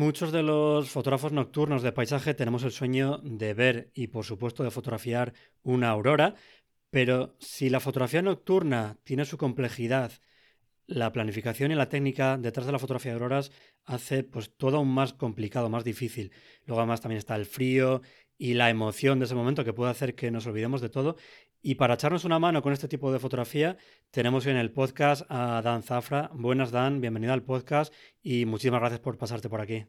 Muchos de los fotógrafos nocturnos de paisaje tenemos el sueño de ver y por supuesto de fotografiar una aurora, pero si la fotografía nocturna tiene su complejidad, la planificación y la técnica detrás de la fotografía de auroras hace pues todo aún más complicado, más difícil. Luego además también está el frío y la emoción de ese momento que puede hacer que nos olvidemos de todo. Y para echarnos una mano con este tipo de fotografía, tenemos en el podcast a Dan Zafra. Buenas, Dan, bienvenido al podcast y muchísimas gracias por pasarte por aquí.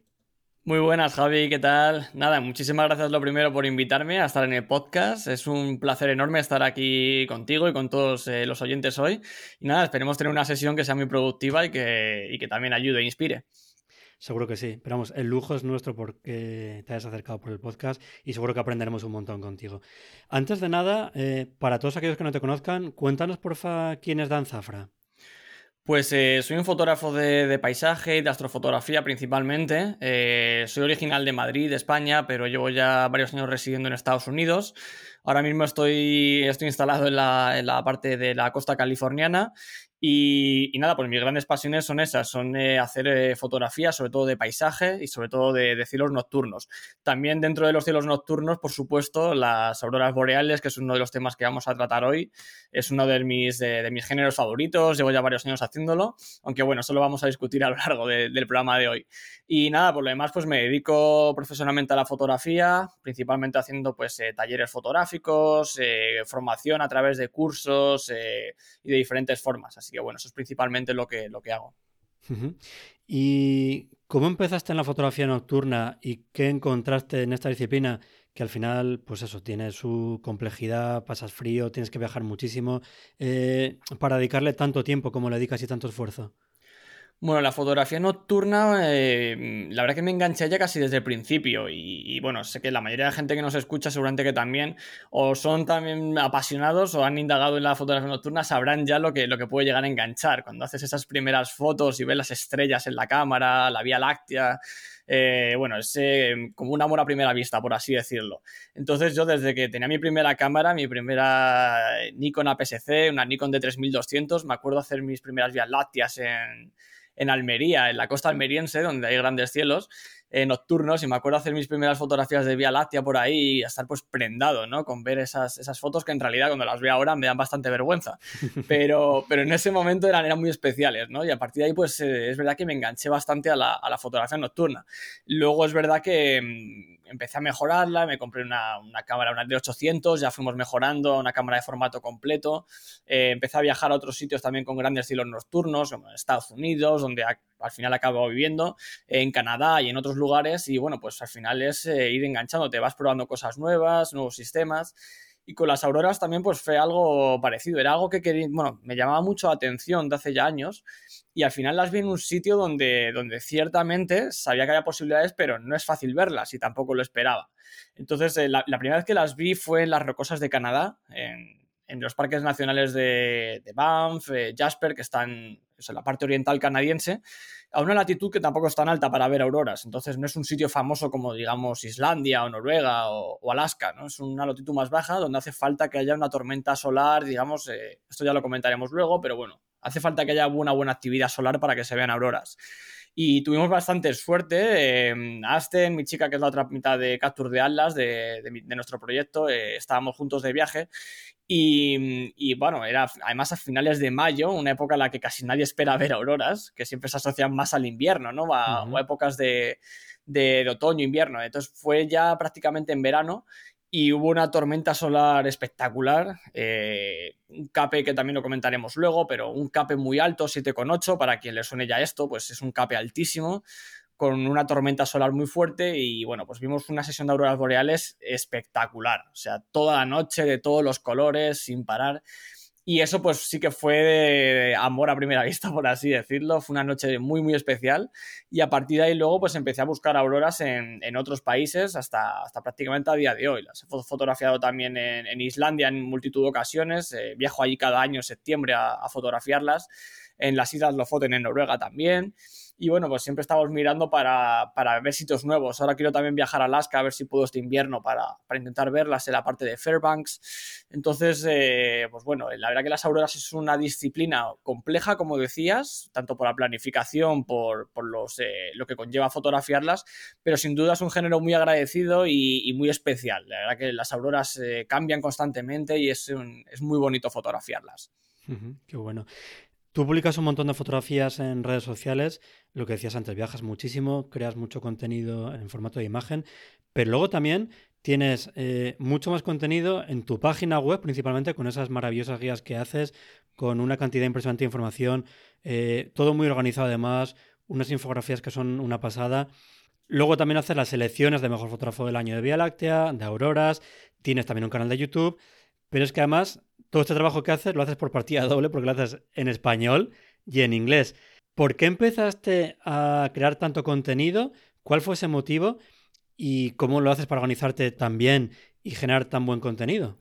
Muy buenas, Javi, ¿qué tal? Nada, muchísimas gracias lo primero por invitarme a estar en el podcast. Es un placer enorme estar aquí contigo y con todos eh, los oyentes hoy. Y nada, esperemos tener una sesión que sea muy productiva y que también ayude e inspire. Seguro que sí. Pero vamos, el lujo es nuestro porque te hayas acercado por el podcast y seguro que aprenderemos un montón contigo. Antes de nada, eh, para todos aquellos que no te conozcan, cuéntanos porfa quién es Dan Zafra. Pues eh, soy un fotógrafo de, paisaje y de astrofotografía principalmente. Eh, soy original de Madrid, España, pero llevo ya varios años residiendo en Estados Unidos. Ahora mismo estoy, instalado en la, en la parte de la costa californiana y, nada, pues mis grandes pasiones son esas, son eh, hacer eh, fotografías, sobre todo de paisaje y sobre todo de, cielos nocturnos. También dentro de los cielos nocturnos, por supuesto, las auroras boreales, que es uno de los temas que vamos a tratar hoy, es uno de mis, de, mis géneros favoritos, llevo ya varios años haciéndolo, aunque bueno, eso lo vamos a discutir a lo largo del programa de hoy. Y nada, por lo demás, pues me dedico profesionalmente a la fotografía, principalmente haciendo pues eh, talleres fotográficos, formación a través de cursos y de diferentes formas. Así que bueno, eso es principalmente lo que, lo que hago. ¿Y cómo empezaste en la fotografía nocturna y qué encontraste en esta disciplina? Que al final, pues eso, tiene su complejidad, pasas frío, tienes que viajar muchísimo, eh, para dedicarle tanto tiempo como le dedicas y tanto esfuerzo. Bueno, la fotografía nocturna, eh, la verdad que me enganché ya casi desde el principio y, bueno, sé que la mayoría de la gente que nos escucha seguramente que también o son también apasionados o han indagado en la fotografía nocturna, sabrán ya lo que, lo que puede llegar a enganchar. Cuando haces esas primeras fotos y ves las estrellas en la cámara, la Vía Láctea, eh, bueno, es eh, como un amor a primera vista, por así decirlo. Entonces yo desde que tenía mi primera cámara, mi primera Nikon APS-C, una Nikon de 3200, me acuerdo hacer mis primeras Vías Lácteas en en Almería, en la costa almeriense, donde hay grandes cielos eh, nocturnos, y me acuerdo hacer mis primeras fotografías de Vía Láctea por ahí y estar pues prendado, ¿no? Con ver esas, esas fotos que en realidad cuando las veo ahora me dan bastante vergüenza, pero, pero en ese momento eran, eran muy especiales, ¿no? Y a partir de ahí pues eh, es verdad que me enganché bastante a la, a la fotografía nocturna. Luego es verdad que mm, empecé a mejorarla, me compré una, cámara, una de 800, ya fuimos mejorando una cámara de formato completo, eh, empecé a viajar a otros sitios también con grandes cielos nocturnos, como en Estados Unidos, donde al final acabo viviendo, en Canadá y en otros lugares, y bueno, pues al final es eh, ir enganchando, te vas probando cosas nuevas, nuevos sistemas. Y con las auroras también pues fue algo parecido, era algo que quería, bueno, me llamaba mucho la atención de hace ya años y al final las vi en un sitio donde, donde ciertamente sabía que había posibilidades, pero no es fácil verlas y tampoco lo esperaba. Entonces, eh, la, primera vez que las vi fue en las rocosas de Canadá, en, los parques nacionales de, Banff, eh, Jasper, que están en la parte oriental canadiense, a una latitud que tampoco es tan alta para ver auroras. Entonces no es un sitio famoso como, digamos, Islandia o Noruega o, Alaska, ¿no? Es una latitud más baja donde hace falta que haya una tormenta solar, digamos, eh, esto ya lo comentaremos luego, pero bueno, hace falta que haya una buena actividad solar para que se vean auroras. y tuvimos bastante suerte. Eh, Asten, mi chica, que es la otra mitad de Capture de Atlas de, nuestro proyecto, eh, estábamos juntos de viaje y, bueno, era además a finales de mayo, una época en la que casi nadie espera ver auroras, que siempre se asocian más al invierno, ¿no? A, O épocas de, de, otoño, invierno. Entonces fue ya prácticamente en verano y hubo una tormenta solar espectacular, eh, un cape que también lo comentaremos luego, pero un cape muy alto, 7,8, para quien le suene ya esto, pues es un cape altísimo, con una tormenta solar muy fuerte y bueno, pues vimos una sesión de auroras boreales espectacular, o sea, toda la noche de todos los colores, sin parar. Y eso pues sí que fue de amor a primera vista, por así decirlo. Fue una noche muy, muy especial. Y a partir de ahí luego pues empecé a buscar auroras en, otros países hasta, hasta prácticamente a día de hoy. Las he fotografiado también en, Islandia en multitud de ocasiones. Eh, viajo allí cada año en septiembre a, a fotografiarlas. En las Islas Lofoten en Noruega también. Y bueno, pues siempre estamos mirando para, ver sitios nuevos. Ahora quiero también viajar a Alaska a ver si puedo este invierno para, intentar verlas en la parte de Fairbanks. Entonces, eh, pues bueno, la verdad que las auroras es una disciplina compleja, como decías, tanto por la planificación, por, los, eh, lo que conlleva fotografiarlas, pero sin duda es un género muy agradecido y, muy especial. La verdad que las auroras eh, cambian constantemente y es, es muy bonito fotografiarlas. qué bueno. Tú publicas un montón de fotografías en redes sociales, lo que decías antes, viajas muchísimo, creas mucho contenido en formato de imagen, pero luego también tienes eh, mucho más contenido en tu página web, principalmente con esas maravillosas guías que haces, con una cantidad impresionante de información, eh, todo muy organizado además, unas infografías que son una pasada. Luego también haces las selecciones de mejor fotógrafo del año de Vía Láctea, de auroras, tienes también un canal de YouTube, pero es que además todo este trabajo que haces lo haces por partida doble porque lo haces en español y en inglés. ¿Por qué empezaste a crear tanto contenido? ¿Cuál fue ese motivo? ¿Y cómo lo haces para organizarte tan bien y generar tan buen contenido?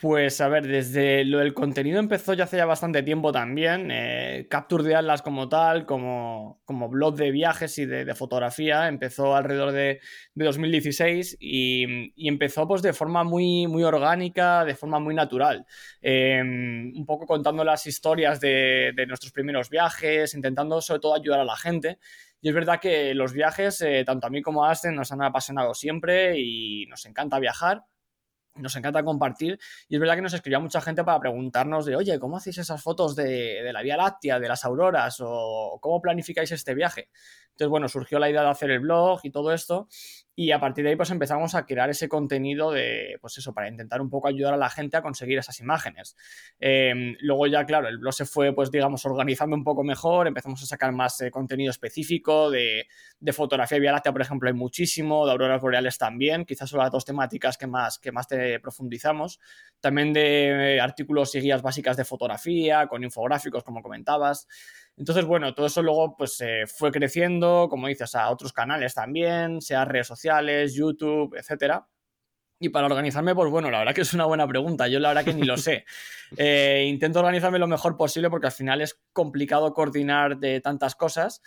Pues a ver, desde lo del contenido empezó ya hace ya bastante tiempo también. Eh, Capture de Atlas como tal, como, como blog de viajes y de, fotografía, empezó alrededor de, 2016 y, empezó pues de forma muy, muy orgánica, de forma muy natural. Em, un poco contando las historias de, nuestros primeros viajes, intentando sobre todo ayudar a la gente. Y es verdad que los viajes, eh, tanto a mí como a Asten, nos han apasionado siempre y nos encanta viajar nos encanta compartir y es verdad que nos escribía mucha gente para preguntarnos de, oye, ¿cómo hacéis esas fotos de, de la Vía Láctea, de las auroras o cómo planificáis este viaje? Entonces, bueno, surgió la idea de hacer el blog y todo esto y a partir de ahí pues empezamos a crear ese contenido de, pues eso, para intentar un poco ayudar a la gente a conseguir esas imágenes. Em, luego ya, claro, el blog se fue pues digamos organizando un poco mejor, empezamos a sacar más eh, contenido específico de, fotografía de Vía Láctea, por ejemplo, hay muchísimo, de auroras boreales también, quizás son las dos temáticas que más, que más te profundizamos. También de eh, artículos y guías básicas de fotografía, con infográficos, como comentabas. Entonces, bueno, todo eso luego pues eh, fue creciendo, como dices, a otros canales también, sea redes sociales, YouTube, etcétera. Y para organizarme, pues bueno, la verdad que es una buena pregunta. Yo la verdad que ni lo sé. Eh, intento organizarme lo mejor posible porque al final es complicado coordinar de tantas cosas.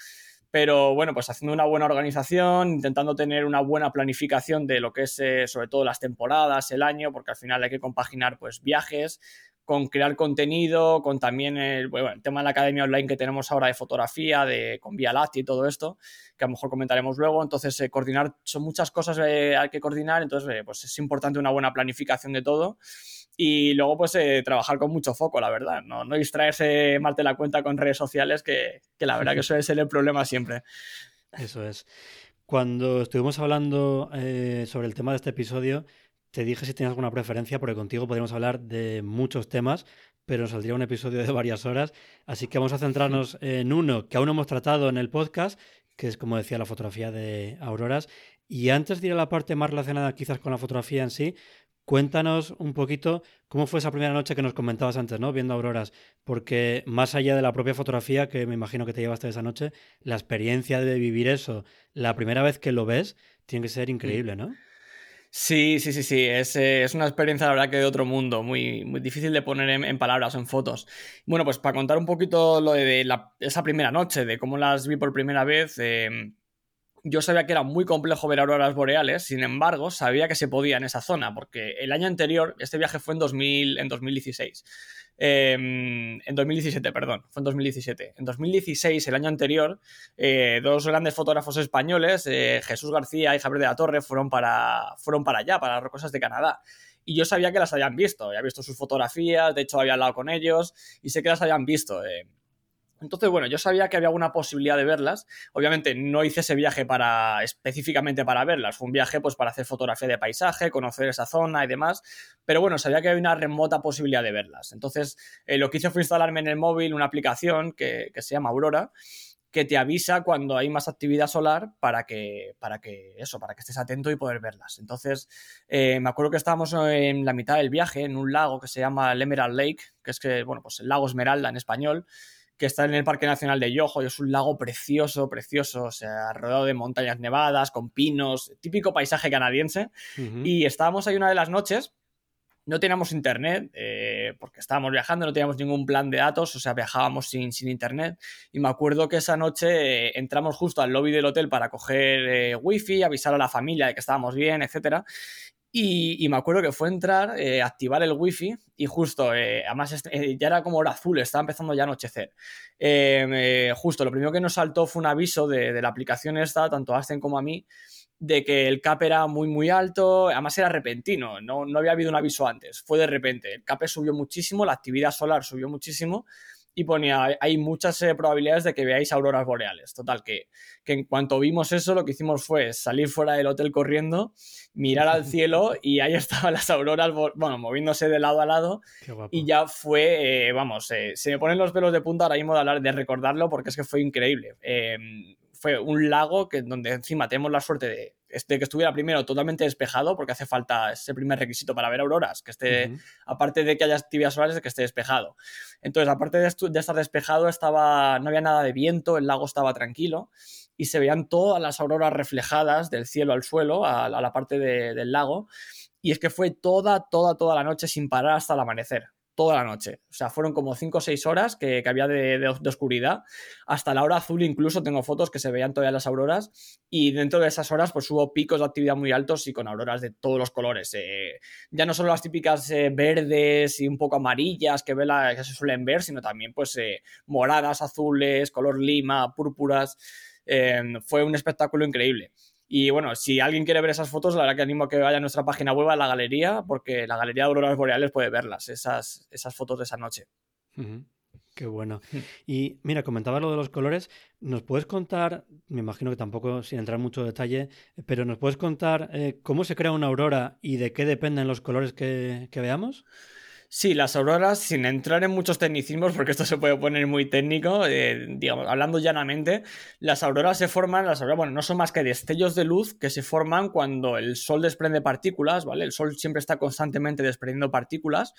Pero bueno, pues haciendo una buena organización, intentando tener una buena planificación de lo que es eh, sobre todo las temporadas, el año, porque al final hay que compaginar pues viajes, con crear contenido, con también el, tema de la academia online que tenemos ahora de fotografía, de, con Vía Láctea y todo esto, que a lo mejor comentaremos luego. Entonces, eh, coordinar, son muchas cosas que hay que coordinar, entonces, eh, pues es importante una buena planificación de todo. Y luego, pues, eh, trabajar con mucho foco, la verdad. No, no distraerse más de la cuenta con redes sociales, que, que la verdad que suele ser el problema siempre. Eso es. Cuando estuvimos hablando sobre el tema de este episodio, te dije si tienes alguna preferencia, porque contigo podríamos hablar de muchos temas, pero saldría un episodio de varias horas. Así que vamos a centrarnos en uno que aún no hemos tratado en el podcast, que es, como decía, la fotografía de auroras. Y antes de ir a la parte más relacionada quizás con la fotografía en sí, cuéntanos un poquito cómo fue esa primera noche que nos comentabas antes, ¿no? Viendo auroras, porque más allá de la propia fotografía, que me imagino que te llevaste esa noche, la experiencia de vivir eso, la primera vez que lo ves, tiene que ser increíble, ¿no? Sí, sí, sí, sí. Es, eh, es, una experiencia, la verdad, que de otro mundo, muy, muy difícil de poner en, palabras o en fotos. Bueno, pues para contar un poquito lo de, esa primera noche, de cómo las vi por primera vez, em, yo sabía que era muy complejo ver auroras boreales, sin embargo, sabía que se podía en esa zona, porque el año anterior, este viaje fue en, 2000, en 2016. Em, en 2017, perdón, fue en 2017. En 2016, el año anterior, eh, dos grandes fotógrafos españoles, eh, Jesús García y Javier de la Torre, fueron para, fueron para allá, para las rocosas de Canadá. Y yo sabía que las habían visto, había visto sus fotografías, de hecho había hablado con ellos y sé que las habían visto. Eh. Entonces, bueno, yo sabía que había alguna posibilidad de verlas. Obviamente no hice ese viaje para específicamente para verlas. Fue un viaje pues para hacer fotografía de paisaje, conocer esa zona y demás. Pero bueno, sabía que había una remota posibilidad de verlas. Entonces, eh, lo que hice fue instalarme en el móvil una aplicación que, se llama Aurora que te avisa cuando hay más actividad solar para que, para que eso, para que estés atento y poder verlas. Entonces, eh, me acuerdo que estábamos en la mitad del viaje, en un lago que se llama el Emerald Lake, que es que, bueno, pues el lago Esmeralda en español, que está en el Parque Nacional de Yoho y es un lago precioso, precioso, o sea, rodeado de montañas nevadas, con pinos, típico paisaje canadiense. Y estábamos ahí una de las noches, no teníamos internet, eh, porque estábamos viajando, no teníamos ningún plan de datos, o sea, viajábamos sin, sin internet. Y me acuerdo que esa noche eh, entramos justo al lobby del hotel para coger eh, wifi, avisar a la familia de que estábamos bien, etcétera. Y, me acuerdo que fue entrar, eh, activar el wifi y justo, eh, además eh, ya era como hora azul, estaba empezando ya a anochecer. justo, lo primero que nos saltó fue un aviso de, la aplicación esta, tanto a Asten como a mí, de que el CAP era muy, muy alto, además era repentino, no, no había habido un aviso antes, fue de repente. El CAP subió muchísimo, la actividad solar subió muchísimo y ponía, hay muchas eh, probabilidades de que veáis auroras boreales. Total, que, que, en cuanto vimos eso, lo que hicimos fue salir fuera del hotel corriendo, mirar al cielo y ahí estaban las auroras, bueno, moviéndose de lado a lado. Y ya fue, eh, vamos, eh, se me ponen los pelos de punta ahora mismo de, hablar, de recordarlo porque es que fue increíble. Fue un lago que, donde encima tenemos la suerte de, este, que estuviera primero totalmente despejado, porque hace falta ese primer requisito para ver auroras, que esté, aparte de que haya actividades solares, que esté despejado. Entonces, aparte de, estar despejado, estaba, no había nada de viento, el lago estaba tranquilo y se veían todas las auroras reflejadas del cielo al suelo, a, la parte del lago. Y es que fue toda, toda, toda la noche sin parar hasta el amanecer toda la noche. O sea, fueron como 5 o 6 horas que, había de, oscuridad. Hasta la hora azul incluso tengo fotos que se veían todavía las auroras. Y dentro de esas horas pues hubo picos de actividad muy altos y con auroras de todos los colores. Eh, ya no solo las típicas eh, verdes y un poco amarillas que, que se suelen ver, sino también pues eh, moradas, azules, color lima, púrpuras. fue un espectáculo increíble. Y bueno, si alguien quiere ver esas fotos, la verdad que animo a que vaya a nuestra página web, a la galería, porque la galería de auroras boreales puede verlas, esas, esas fotos de esa noche. Qué bueno. Mm. Y mira, comentaba lo de los colores. ¿Nos puedes contar, me imagino que tampoco sin entrar en mucho detalle, pero ¿nos puedes contar eh, cómo se crea una aurora y de qué dependen los colores que, que veamos? Sí, las auroras, sin entrar en muchos tecnicismos, porque esto se puede poner muy técnico, eh, digamos, hablando llanamente, las auroras se forman, las auroras, bueno, no son más que destellos de luz que se forman cuando el sol desprende partículas, ¿vale? El sol siempre está constantemente desprendiendo partículas.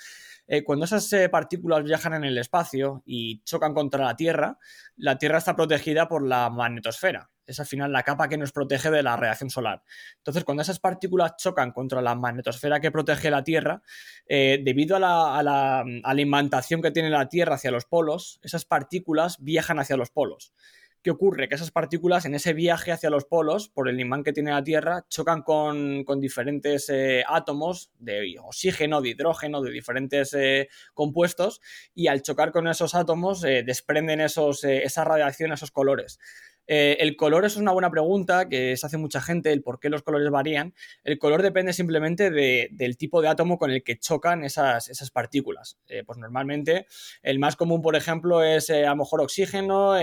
Eh, cuando esas eh, partículas viajan en el espacio y chocan contra la Tierra, la Tierra está protegida por la magnetosfera es al final la capa que nos protege de la radiación solar. Entonces, cuando esas partículas chocan contra la magnetosfera que protege la Tierra, eh, debido a la, a, la, imantación que tiene la Tierra hacia los polos, esas partículas viajan hacia los polos. ¿Qué ocurre? Que esas partículas en ese viaje hacia los polos, por el imán que tiene la Tierra, chocan con, diferentes eh, átomos de oxígeno, de hidrógeno, de diferentes eh, compuestos, y al chocar con esos átomos desprenden esos, esa radiación, esos colores. Eh, el color es una buena pregunta que se hace mucha gente, el por qué los colores varían. El color depende simplemente del tipo de átomo con el que chocan esas, esas partículas. Eh, pues normalmente el más común, por ejemplo, es eh, a lo mejor oxígeno,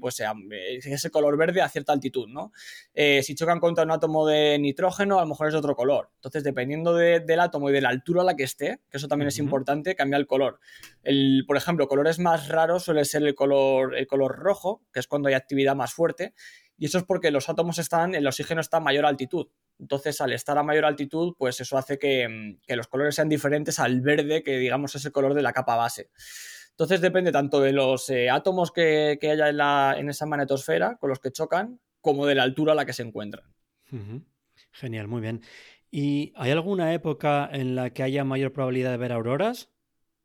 pues ese color verde a cierta altitud, ¿no? si chocan contra un átomo de nitrógeno, a lo mejor es de otro color. Entonces, dependiendo del átomo y de la altura a la que esté, que eso también es importante, cambia el color. El, por ejemplo, colores más raros suele ser el color, el color rojo, que es cuando hay actividad más fuerte, y eso es porque los átomos están, el oxígeno está a mayor altitud. Entonces, al estar a mayor altitud, pues eso hace que, mm, los colores sean diferentes al verde, que digamos es el color de la capa base. Entonces, depende tanto de los eh, átomos que, haya en, la, en, esa magnetosfera con los que chocan, como de la altura a la que se encuentran. Genial, muy bien. ¿Y hay alguna época en la que haya mayor probabilidad de ver auroras?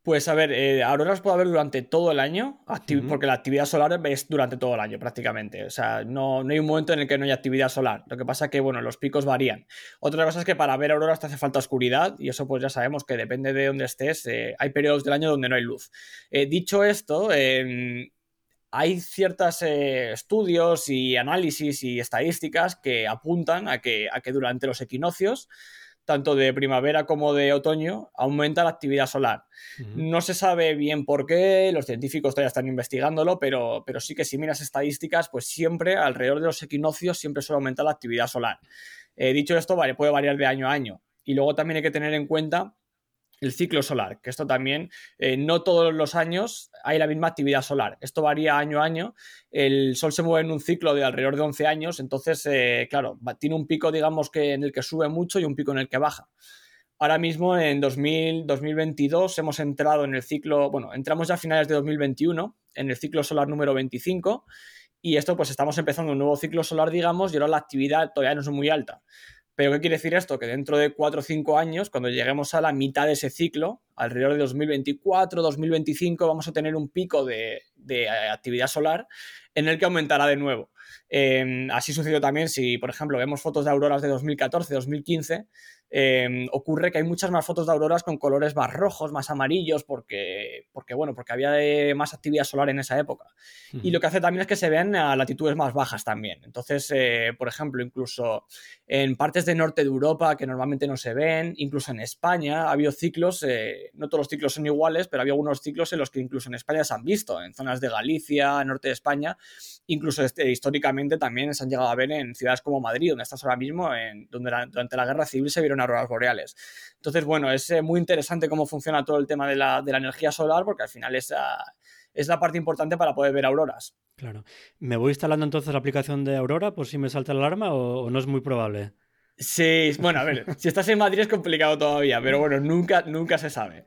Pues a ver, eh, auroras puede haber durante todo el año, porque la actividad solar es durante todo el año prácticamente. O sea, no, no, hay un momento en el que no haya actividad solar. Lo que pasa es que, bueno, los picos varían. Otra cosa es que para ver auroras te hace falta oscuridad y eso pues ya sabemos que depende de dónde estés. Eh, hay periodos del año donde no hay luz. Eh, dicho esto, hay ciertos estudios y análisis y estadísticas que apuntan a que, a que durante los equinoccios tanto de primavera como de otoño, aumenta la actividad solar. No se sabe bien por qué, los científicos todavía están investigándolo, pero, pero sí que si miras estadísticas, pues siempre alrededor de los equinoccios siempre suele aumentar la actividad solar. Eh, dicho esto, vale, puede variar de año a año. Y luego también hay que tener en cuenta el ciclo solar, que esto también eh, no todos los años hay la misma actividad solar. Esto varía año a año. El Sol se mueve en un ciclo de alrededor de 11 años, entonces, eh, claro, tiene un pico, digamos, que en el que sube mucho y un pico en el que baja. Ahora mismo, en 2022, hemos entrado en el ciclo, bueno, entramos ya a finales de 2021, en el ciclo solar número 25, y esto, pues estamos empezando un nuevo ciclo solar, digamos, y ahora la actividad todavía no es muy alta. Pero ¿qué quiere decir esto? Que dentro de 4 o 5 años, cuando lleguemos a la mitad de ese ciclo, alrededor de 2024, 2025, vamos a tener un pico de, de actividad solar en el que aumentará de nuevo. Em, así sucedió también si, por ejemplo, vemos fotos de auroras de 2014, 2015, em, ocurre que hay muchas más fotos de auroras con colores más rojos, más amarillos, porque, porque bueno, porque había eh, más actividad solar en esa época. Y lo que hace también es que se ven a latitudes más bajas también. Entonces, eh, por ejemplo, incluso en partes del norte de Europa que normalmente no se ven, incluso en España, ha habido ciclos, eh, no todos los ciclos son iguales, pero había algunos ciclos en los que incluso en España se han visto, en zonas de Galicia, norte de España, incluso este, históricamente también se han llegado a ver en ciudades como Madrid, donde estás ahora mismo, en, donde durante la guerra civil se vieron auroras boreales. Entonces, bueno, es eh, muy interesante cómo funciona todo el tema de la, energía solar, porque al final es, es la parte importante para poder ver auroras. Claro. ¿Me voy instalando entonces la aplicación de Aurora por si me salta la alarma o, no es muy probable? Sí, bueno, a ver, si estás en Madrid es complicado todavía, pero bueno, nunca, nunca se sabe.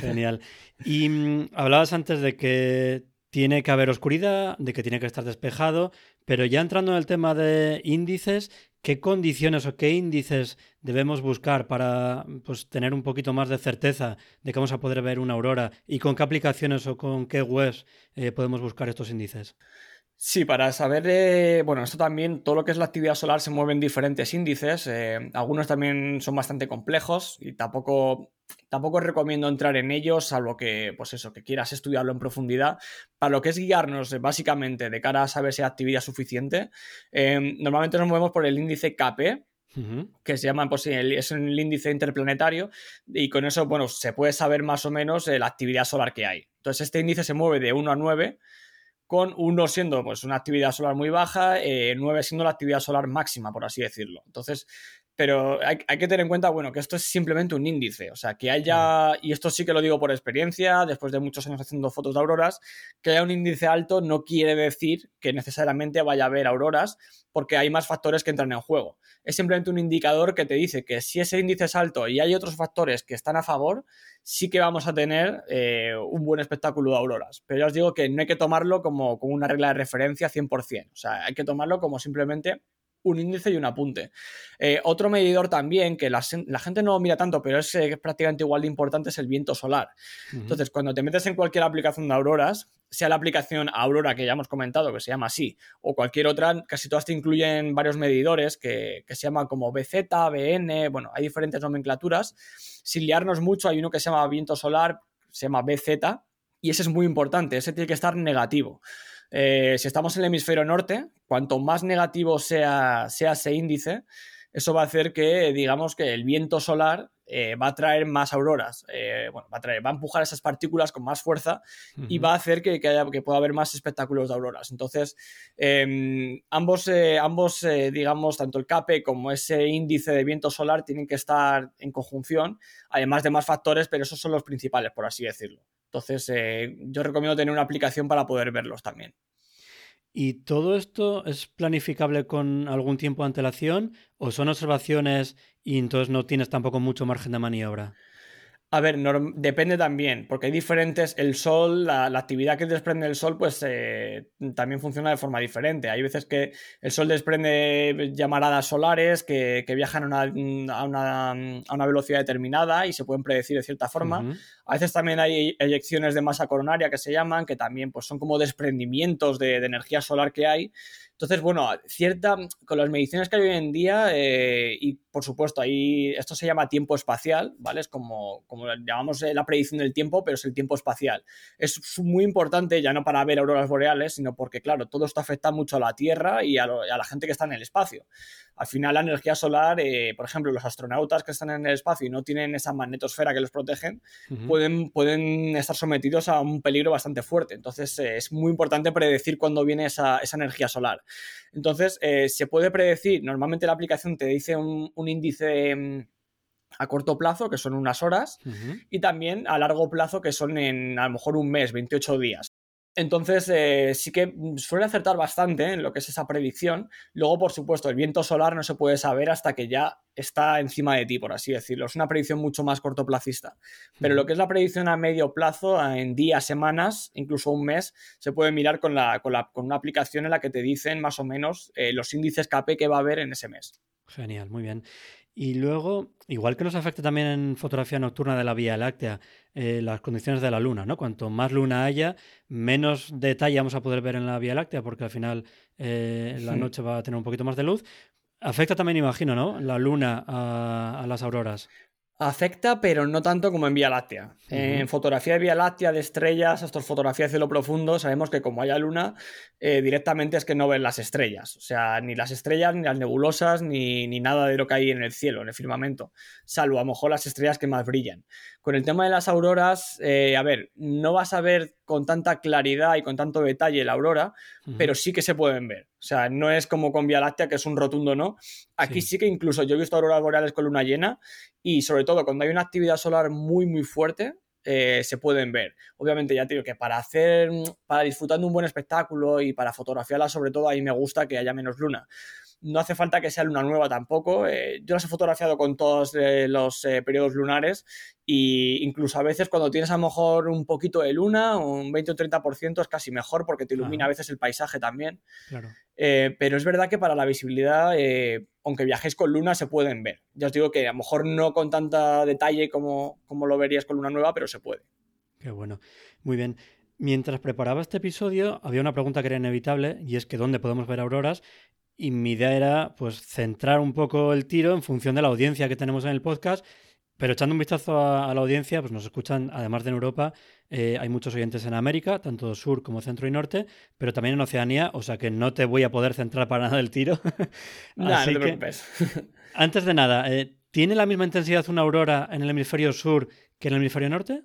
Genial. Y mm, hablabas antes de que tiene que haber oscuridad, de que tiene que estar despejado, pero ya entrando en el tema de índices, ¿qué condiciones o qué índices debemos buscar para pues, tener un poquito más de certeza de que vamos a poder ver una aurora y con qué aplicaciones o con qué webs eh, podemos buscar estos índices? Sí, para saber, eh, bueno, esto también, todo lo que es la actividad solar se mueve en diferentes índices, eh, algunos también son bastante complejos y tampoco, tampoco recomiendo entrar en ellos, salvo que, pues eso, que quieras estudiarlo en profundidad. Para lo que es guiarnos eh, básicamente de cara a saber si hay actividad suficiente, normalmente nos movemos por el índice KP, que se llama, pues es un índice interplanetario y con eso, bueno, se puede saber más o menos la actividad solar que hay. Entonces, este índice se mueve de 1 a 9 con 1 siendo pues, una actividad solar muy baja, 9 eh, siendo la actividad solar máxima, por así decirlo. Entonces, pero hay, que tener en cuenta, bueno, que esto es simplemente un índice, o sea, que haya, y esto sí que lo digo por experiencia, después de muchos años haciendo fotos de auroras, que haya un índice alto no quiere decir que necesariamente vaya a haber auroras, porque hay más factores que entran en juego. Es simplemente un indicador que te dice que si ese índice es alto y hay otros factores que están a favor, sí que vamos a tener eh, un buen espectáculo de auroras. Pero ya os digo que no hay que tomarlo como, como una regla de referencia 100%, o sea, hay que tomarlo como simplemente un índice y un apunte. Eh, otro medidor también, que la, gente no mira tanto, pero es, eh, prácticamente igual de importante, es el viento solar. Entonces, cuando te metes en cualquier aplicación de auroras, sea la aplicación Aurora que ya hemos comentado, que se llama así, o cualquier otra, casi todas te incluyen varios medidores que, se llaman como BZ, BN, bueno, hay diferentes nomenclaturas. Sin liarnos mucho, hay uno que se llama viento solar, se llama BZ, y ese es muy importante, ese tiene que estar negativo. Eh, si estamos en el hemisferio norte, cuanto más negativo sea, sea ese índice, eso va a hacer que, digamos, que el viento solar eh, va a traer más auroras, eh, bueno, va a, traer, va a empujar esas partículas con más fuerza y va a hacer que, que, pueda haber más espectáculos de auroras. Entonces, em, ambos, ambos digamos, tanto el CAPE como ese índice de viento solar tienen que estar en conjunción, además de más factores, pero esos son los principales, por así decirlo. Entonces, eh, yo recomiendo tener una aplicación para poder verlos también. ¿Y todo esto es planificable con algún tiempo de antelación o son observaciones y entonces no tienes tampoco mucho margen de maniobra? A ver, depende también, porque hay diferentes. El sol, la, actividad que desprende el sol, pues eh, también funciona de forma diferente. Hay veces que el sol desprende llamaradas solares que, viajan a una, velocidad determinada y se pueden predecir de cierta forma. A veces también hay eyecciones de masa coronaria que se llaman, que también pues, son como desprendimientos de, de energía solar que hay. Entonces, bueno, cierta, con las mediciones que hay hoy en día, eh, y por supuesto, ahí esto se llama tiempo espacial, ¿vale? Es como, como llamamos eh, la predicción del tiempo, pero es el tiempo espacial. Es muy importante, ya no para ver auroras boreales, sino porque, claro, todo esto afecta mucho a la Tierra y a, la gente que está en el espacio. Al final, la energía solar, eh, por ejemplo, los astronautas que están en el espacio y no tienen esa magnetosfera que los protegen, pueden, pueden estar sometidos a un peligro bastante fuerte. Entonces, es muy importante predecir cuándo viene esa, esa energía solar. Entonces, eh, se puede predecir, normalmente la aplicación te dice un, índice mm, a corto plazo, que son unas horas, y también a largo plazo, que son en a lo mejor un mes, 28 días. Entonces, eh, sí que suele acertar bastante en lo que es esa predicción. Luego, por supuesto, el viento solar no se puede saber hasta que ya está encima de ti, por así decirlo. Es una predicción mucho más cortoplacista. Pero lo que es la predicción a medio plazo, en días, semanas, incluso un mes, se puede mirar con, la, con, una aplicación en la que te dicen más o menos eh, los índices KP que va a haber en ese mes. Genial, muy bien. Y luego, igual que nos afecta también en fotografía nocturna de la Vía Láctea, eh, las condiciones de la luna, ¿no? Cuanto más luna haya, menos detalle vamos a poder ver en la Vía Láctea, porque al final eh, la noche va a tener un poquito más de luz. Afecta también, imagino, ¿no? La luna a las auroras. Afecta, pero no tanto como en Vía Láctea. En fotografía de Vía Láctea, de estrellas, hasta fotografía de cielo profundo, sabemos que como haya luna, eh, directamente es que no ven las estrellas. O sea, ni las estrellas, ni las nebulosas, ni, ni, nada de lo que hay en el cielo, en el firmamento. Salvo a lo mejor las estrellas que más brillan. Con el tema de las auroras, eh, a ver, no vas a ver con tanta claridad y con tanto detalle la aurora, pero sí que se pueden ver. O sea, no es como con Vía Láctea, que es un rotundo no. Aquí sí. que incluso yo he visto auroras boreales con luna llena y sobre todo cuando hay una actividad solar muy, muy fuerte, eh, se pueden ver. Obviamente, ya te digo que para hacer, para disfrutar de un buen espectáculo y para fotografiarla, sobre todo, ahí me gusta que haya menos luna. No hace falta que sea luna nueva tampoco. Eh, yo las he fotografiado con todos eh, los eh, periodos lunares e incluso a veces cuando tienes a lo mejor un poquito de luna, un 20 o 30% es casi mejor porque te ilumina a veces el paisaje también. pero es verdad que para la visibilidad, aunque viajéis con luna, se pueden ver. Ya os digo que a lo mejor no con tanta detalle como, como lo verías con luna nueva, pero se puede. Qué bueno. Muy bien. Mientras preparaba este episodio, había una pregunta que era inevitable y es que dónde podemos ver auroras y mi idea era pues centrar un poco el tiro en función de la audiencia que tenemos en el podcast. Pero echando un vistazo a, la audiencia, pues nos escuchan, además de en Europa, eh, hay muchos oyentes en América, tanto sur como centro y norte, pero también en Oceanía, o sea que no te voy a poder centrar para nada el tiro. Así que, antes de nada, eh, ¿tiene la misma intensidad una aurora en el hemisferio sur que en el hemisferio norte?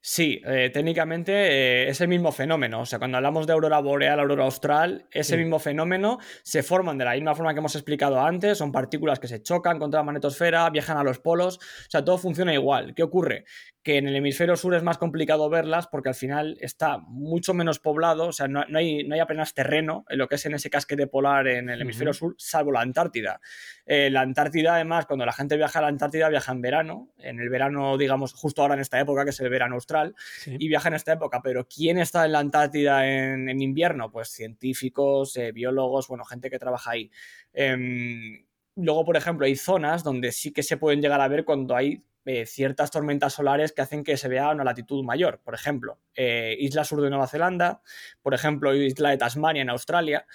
Sí, eh, técnicamente eh, es el mismo fenómeno. O sea, cuando hablamos de aurora boreal, aurora austral, ese mismo fenómeno se forman de la misma forma que hemos explicado antes. Son partículas que se chocan contra la magnetosfera, viajan a los polos. O sea, todo funciona igual. ¿Qué ocurre? Que en el hemisferio sur es más complicado verlas porque al final está mucho menos poblado, o sea, no, hay, no hay, apenas terreno en lo que es en ese casquete polar en el hemisferio sur, salvo la Antártida. Eh, la Antártida, además, cuando la gente viaja a la Antártida, viaja en verano, en el verano, digamos, justo ahora en esta época, que es el verano austral, y viaja en esta época, pero ¿quién está en la Antártida en, invierno? Pues científicos, eh, biólogos, bueno, gente que trabaja ahí. Em, luego, por ejemplo, hay zonas donde sí que se pueden llegar a ver cuando hay eh, ciertas tormentas solares que hacen que se vea a una latitud mayor. Por ejemplo, eh, isla sur de Nueva Zelanda, por ejemplo, isla de Tasmania en Australia.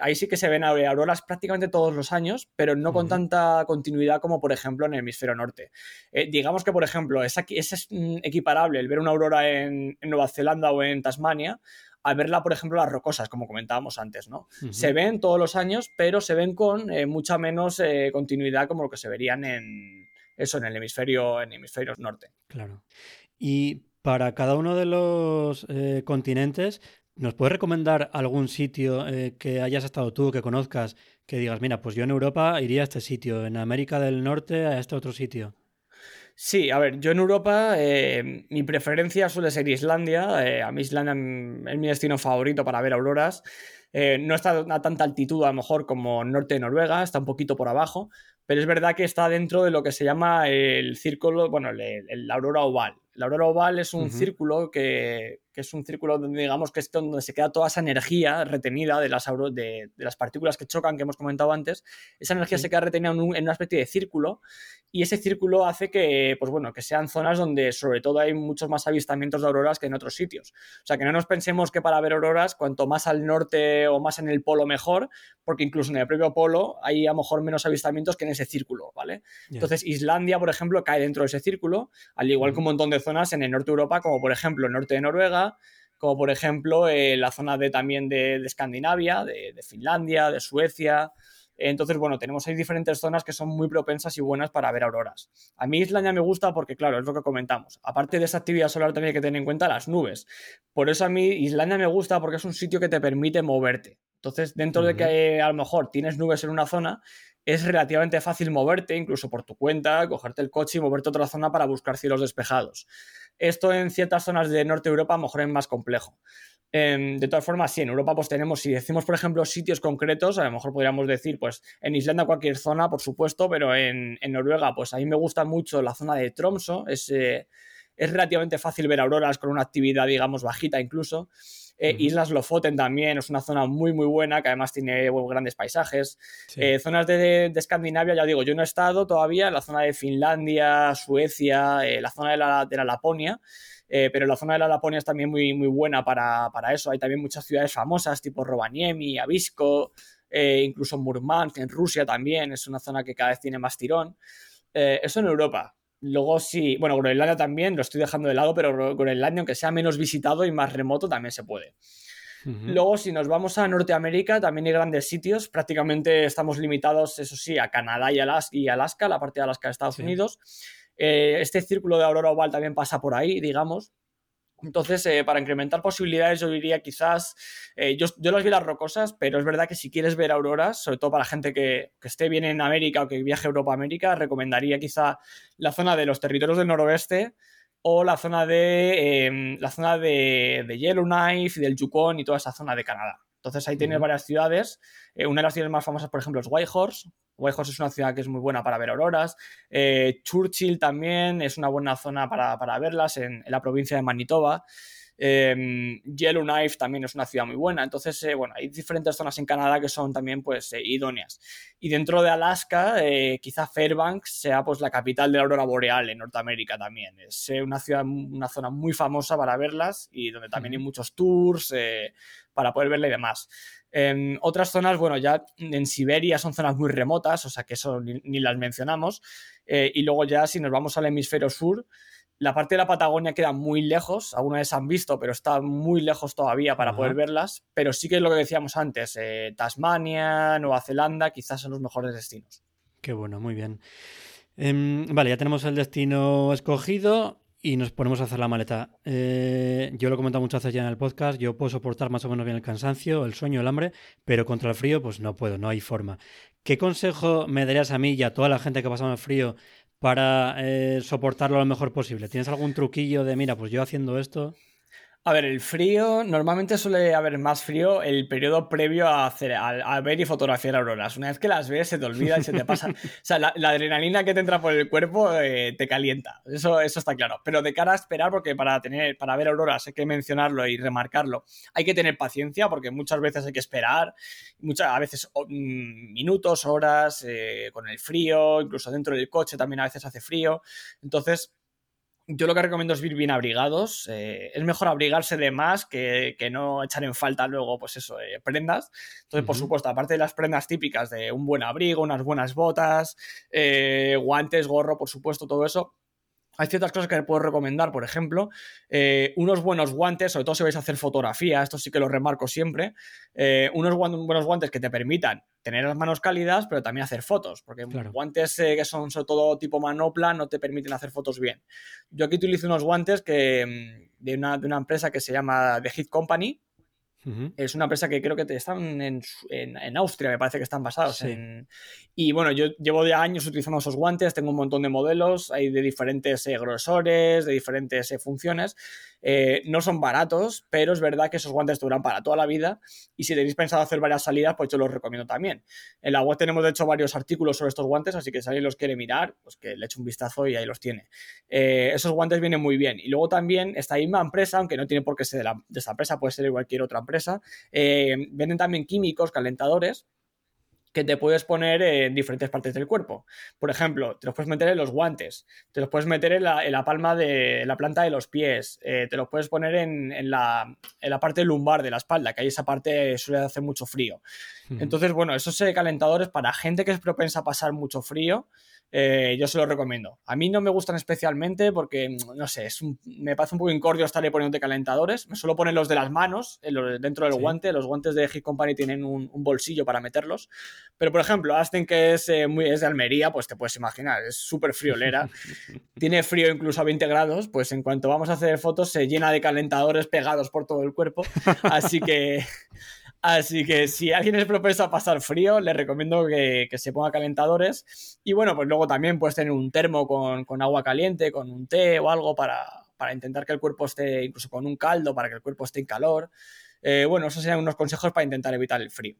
Ahí sí que se ven auroras prácticamente todos los años, pero no con tanta continuidad como, por ejemplo, en el hemisferio norte. Eh, digamos que, por ejemplo, es, es, mm, equiparable el ver una aurora en, Nueva Zelanda o en Tasmania a verla, por ejemplo, las rocosas, como comentábamos antes, ¿no? Se ven todos los años, pero se ven con mucha menos continuidad como lo que se verían en, eso en el hemisferio, en hemisferio norte. Claro. Y para cada uno de los eh, continentes, ¿nos puedes recomendar algún sitio eh, que hayas estado tú, que conozcas, que digas, mira, pues yo en Europa iría a este sitio, en América del Norte a este otro sitio? Sí, a ver, yo en Europa eh, mi preferencia suele ser Islandia. a mí Islandia es mi destino favorito para ver auroras. no está a tanta altitud a lo mejor como norte de Noruega, está un poquito por abajo, pero es verdad que está dentro de lo que se llama el círculo, bueno, la aurora oval. La aurora oval es un círculo que, que es un círculo donde digamos que es donde se queda toda esa energía retenida de las, de, de las partículas que chocan que hemos comentado antes. Esa energía se queda retenida en, una especie de círculo y ese círculo hace que, pues bueno, que sean zonas donde sobre todo hay muchos más avistamientos de auroras que en otros sitios. O sea, que no nos pensemos que para ver auroras, cuanto más al norte o más en el polo mejor, porque incluso en el propio polo hay a lo mejor menos avistamientos que en ese círculo, ¿vale? Entonces, Islandia, por ejemplo, cae dentro de ese círculo, al igual que un montón de zonas en el norte de Europa, como por ejemplo el norte de Noruega, como por ejemplo eh, la zona de, también de, Escandinavia, de, Finlandia, de Suecia. Entonces, bueno, tenemos ahí diferentes zonas que son muy propensas y buenas para ver auroras. A mí Islandia me gusta porque, claro, es lo que comentamos. Aparte de esa actividad solar, también hay que tener en cuenta las nubes. Por eso a mí Islandia me gusta porque es un sitio que te permite moverte. Entonces, dentro de que a lo mejor tienes nubes en una zona, es relativamente fácil moverte, incluso por tu cuenta, cogerte el coche y moverte a otra zona para buscar cielos despejados. Esto en ciertas zonas de Norte de Europa a lo mejor es más complejo. Em, de todas formas, sí, en Europa pues tenemos, si decimos por ejemplo sitios concretos, a lo mejor podríamos decir pues en Islanda cualquier zona, por supuesto, pero en, Noruega pues a mí me gusta mucho la zona de Tromso, es, eh, es relativamente fácil ver auroras con una actividad digamos bajita incluso. Eh, Islas Lofoten también es una zona muy, muy buena, que además tiene grandes paisajes. Eh, zonas de, Escandinavia, ya digo, yo no he estado todavía en la zona de Finlandia, Suecia, eh, la zona de la, de la Laponia. pero la zona de la Laponia es también muy, muy buena para, eso. Hay también muchas ciudades famosas, tipo Rovaniemi, Abisko, incluso Murmansk, en Rusia también, es una zona que cada vez tiene más tirón. eso en Europa. Luego sí, bueno, Groenlandia también, lo estoy dejando de lado, pero Groenlandia, aunque sea menos visitado y más remoto, también se puede. Luego, si nos vamos a Norteamérica, también hay grandes sitios. Prácticamente estamos limitados, eso sí, a Canadá y Alaska, y Alaska la parte de Alaska de Estados Unidos. Eh, este círculo de aurora oval también pasa por ahí, digamos. Entonces, eh, para incrementar posibilidades, yo diría quizás, eh, yo, yo las vi las rocosas, pero es verdad que si quieres ver auroras, sobre todo para gente que, esté bien en América o que viaje a Europa América, recomendaría quizá la zona de los territorios del noroeste o la zona de em, la zona de, de Yellowknife y del Yukon y toda esa zona de Canadá. Entonces ahí tienes varias ciudades. Eh, una de las ciudades más famosas, por ejemplo, es Whitehorse, Whitehorse es una ciudad que es muy buena para ver auroras. Eh, Churchill también es una buena zona para, verlas en, la provincia de Manitoba. Eh, Yellowknife también es una ciudad muy buena. Entonces, eh, bueno, hay diferentes zonas en Canadá que son también pues idóneas. Y dentro de Alaska, quizá Fairbanks sea pues la capital de la aurora boreal en Norteamérica también. Es una ciudad, una zona muy famosa para verlas y donde también hay muchos tours para poder verla y demás. En otras zonas, bueno, ya en Siberia son zonas muy remotas, o sea que eso ni, las mencionamos. Eh, y luego ya si nos vamos al hemisferio sur, la parte de la Patagonia queda muy lejos, algunas vez han visto, pero está muy lejos todavía para poder verlas. Pero sí que es lo que decíamos antes, eh, Tasmania, Nueva Zelanda, quizás son los mejores destinos. Qué bueno, muy bien. Em, vale, ya tenemos el destino escogido y nos ponemos a hacer la maleta. Eh, yo lo he comentado muchas veces ya en el podcast, yo puedo soportar más o menos bien el cansancio, el sueño, el hambre, pero contra el frío pues no puedo, no hay forma. ¿Qué consejo me darías a mí y a toda la gente que pasa el frío para eh, soportarlo lo mejor posible? ¿Tienes algún truquillo de, mira, pues yo haciendo esto... A ver, el frío, normalmente suele haber más frío el periodo previo a, hacer, a, ver y fotografiar auroras. Una vez que las ves, se te olvida y se te pasa. o sea, la, adrenalina que te entra por el cuerpo eh, te calienta. Eso, eso está claro. Pero de cara a esperar, porque para, tener, para ver auroras hay que mencionarlo y remarcarlo, hay que tener paciencia, porque muchas veces hay que esperar, muchas, a veces mm, minutos, horas, eh, con el frío, incluso dentro del coche también a veces hace frío. Entonces, yo lo que recomiendo es ir bien abrigados. Eh, es mejor abrigarse de más que, no echar en falta luego, pues eso, eh, prendas. Entonces, por supuesto, aparte de las prendas típicas de un buen abrigo, unas buenas botas, eh, guantes, gorro, por supuesto, todo eso, hay ciertas cosas que puedo recomendar, por ejemplo, eh, unos buenos guantes, sobre todo si vais a hacer fotografía, esto sí que lo remarco siempre, eh, unos buenos guantes que te permitan tener las manos cálidas, pero también hacer fotos, porque guantes eh, que son sobre todo tipo manopla no te permiten hacer fotos bien. Yo aquí utilizo unos guantes que, mm, de, una, de una empresa que se llama The Heat Company, es una empresa que creo que están en, Austria, me parece que están basados en... Y bueno, yo llevo ya años utilizando esos guantes, tengo un montón de modelos, hay de diferentes eh, grosores, de diferentes eh, funciones. Eh, no son baratos, pero es verdad que esos guantes duran para toda la vida y si tenéis pensado hacer varias salidas, pues yo los recomiendo también. En la web tenemos de hecho varios artículos sobre estos guantes, así que si alguien los quiere mirar, pues que le eche un vistazo y ahí los tiene. Eh, esos guantes vienen muy bien. Y luego también esta misma empresa, aunque no tiene por qué ser de, la, de esta empresa, puede ser de cualquier otra empresa, venden también químicos, calentadores que te puedes poner en diferentes partes del cuerpo. Por ejemplo, te los puedes meter en los guantes, te los puedes meter en la, palma de la planta de los pies, eh, te los puedes poner en, la, parte lumbar de la espalda, que ahí esa parte suele hacer mucho frío. Entonces, bueno, esos calentadores para gente que es propensa a pasar mucho frío, eh, yo se lo recomiendo. A mí no me gustan especialmente porque, mm, no sé, es me parece un poco incordio estarle poniendo calentadores. Me suelo poner los de las manos dentro del guante. Los guantes de Hit Company tienen un, bolsillo para meterlos. Pero, por ejemplo, Aston, que es, eh, muy, es de Almería, pues te puedes imaginar, es súper friolera. Tiene frío incluso a 20 grados. Pues en cuanto vamos a hacer fotos, se llena de calentadores pegados por todo el cuerpo. Así que. Así que si alguien es propenso a pasar frío, le recomiendo que, se ponga calentadores. Y bueno, pues luego también puedes tener un termo con, agua caliente, con un té o algo para, intentar que el cuerpo esté, incluso con un caldo, para que el cuerpo esté en calor. Eh, bueno, esos serían unos consejos para intentar evitar el frío.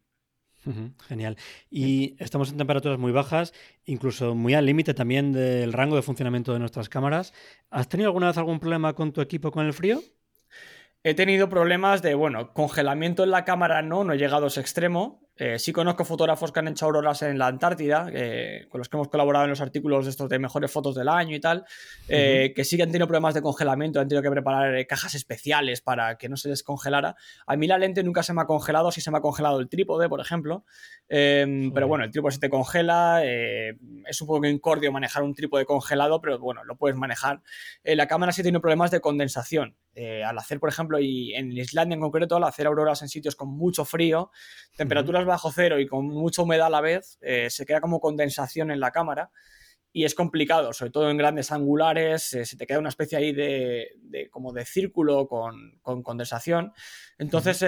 Genial. Y estamos en temperaturas muy bajas, incluso muy al límite también del rango de funcionamiento de nuestras cámaras. ¿Has tenido alguna vez algún problema con tu equipo con el frío? He tenido problemas de, bueno, congelamiento en la cámara no, no he llegado a ese extremo. Eh, sí conozco fotógrafos que han hecho auroras en la Antártida, con los que hemos colaborado en los artículos de estos de mejores fotos del año y tal, eh, que sí que han tenido problemas de congelamiento, han tenido que preparar eh, cajas especiales para que no se les congelara. A mí la lente nunca se me ha congelado, sí se me ha congelado el trípode, por ejemplo. Em, pero bueno, el trípode se te congela, es un poco incordio manejar un trípode congelado, pero bueno, lo puedes manejar. la cámara sí tiene problemas de condensación. Eh, al hacer, por ejemplo, y en Islandia en concreto, al hacer auroras en sitios con mucho frío, temperaturas bajo cero y con mucha humedad a la vez, eh, se crea como condensación en la cámara y es complicado, sobre todo en grandes angulares, eh, se te queda una especie ahí de, como de círculo con, condensación. Entonces,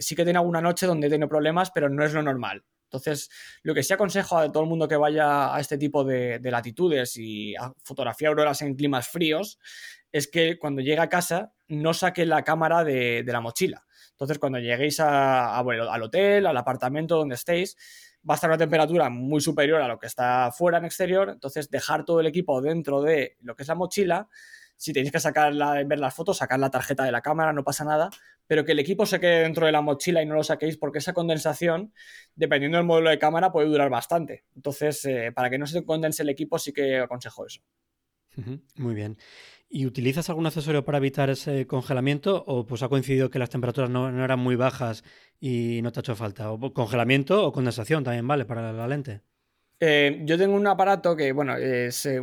sí que tiene alguna noche donde tiene problemas, pero no es lo normal. Entonces, lo que sí aconsejo a todo el mundo que vaya a este tipo de, de latitudes y a fotografiar auroras en climas fríos es que cuando llegue a casa no saque la cámara de, la mochila. Entonces, cuando lleguéis al hotel, al apartamento donde estéis, va a estar una temperatura muy superior a lo que está fuera en exterior. Entonces, dejar todo el equipo dentro de lo que es la mochila. Si tenéis que sacarla, ver las fotos, sacar la tarjeta de la cámara, no pasa nada, pero que el equipo se quede dentro de la mochila y no lo saquéis porque esa condensación, dependiendo del modelo de cámara, puede durar bastante. Entonces, eh, para que no se condense el equipo, sí que aconsejo eso. Muy bien. ¿Y utilizas algún accesorio para evitar ese congelamiento o pues ha coincidido que las temperaturas no, eran muy bajas y no te ha hecho falta? ¿O congelamiento o condensación también vale para la lente? Eh, yo tengo un aparato que, bueno, es eh,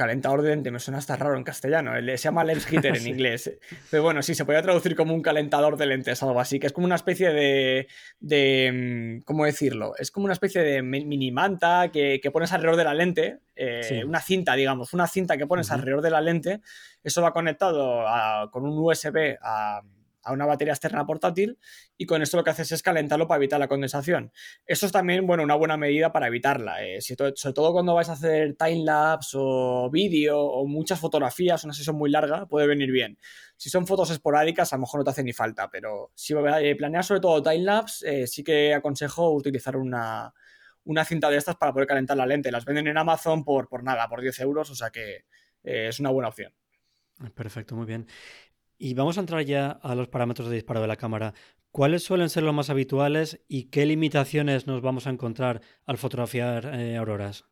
calentador de lente, me suena hasta raro en castellano, se llama lens heater en inglés. Pero bueno, sí, se podría traducir como un calentador de lentes, algo así, que es como una especie de, de mm, ¿cómo decirlo? Es como una especie de mini manta que, pones alrededor de la lente, eh, una cinta, digamos, una cinta que pones alrededor de la lente, eso va conectado con un USB a a una batería externa portátil y con esto lo que haces es calentarlo para evitar la condensación. Eso es también, bueno, una buena medida para evitarla. Eh, sobre todo cuando vais a hacer timelapse o vídeo o muchas fotografías, una sesión muy larga, puede venir bien. Si son fotos esporádicas, a lo mejor no te hace ni falta, pero si eh, planeas sobre todo timelapse, eh, sí que aconsejo utilizar una, cinta de estas para poder calentar la lente. Las venden en Amazon por, por nada, por 10 euros, o sea que es una buena opción. Perfecto, muy bien. Y vamos a entrar ya a los parámetros de disparo de la cámara. ¿Cuáles suelen ser los más habituales y qué limitaciones nos vamos a encontrar al fotografiar eh, auroras?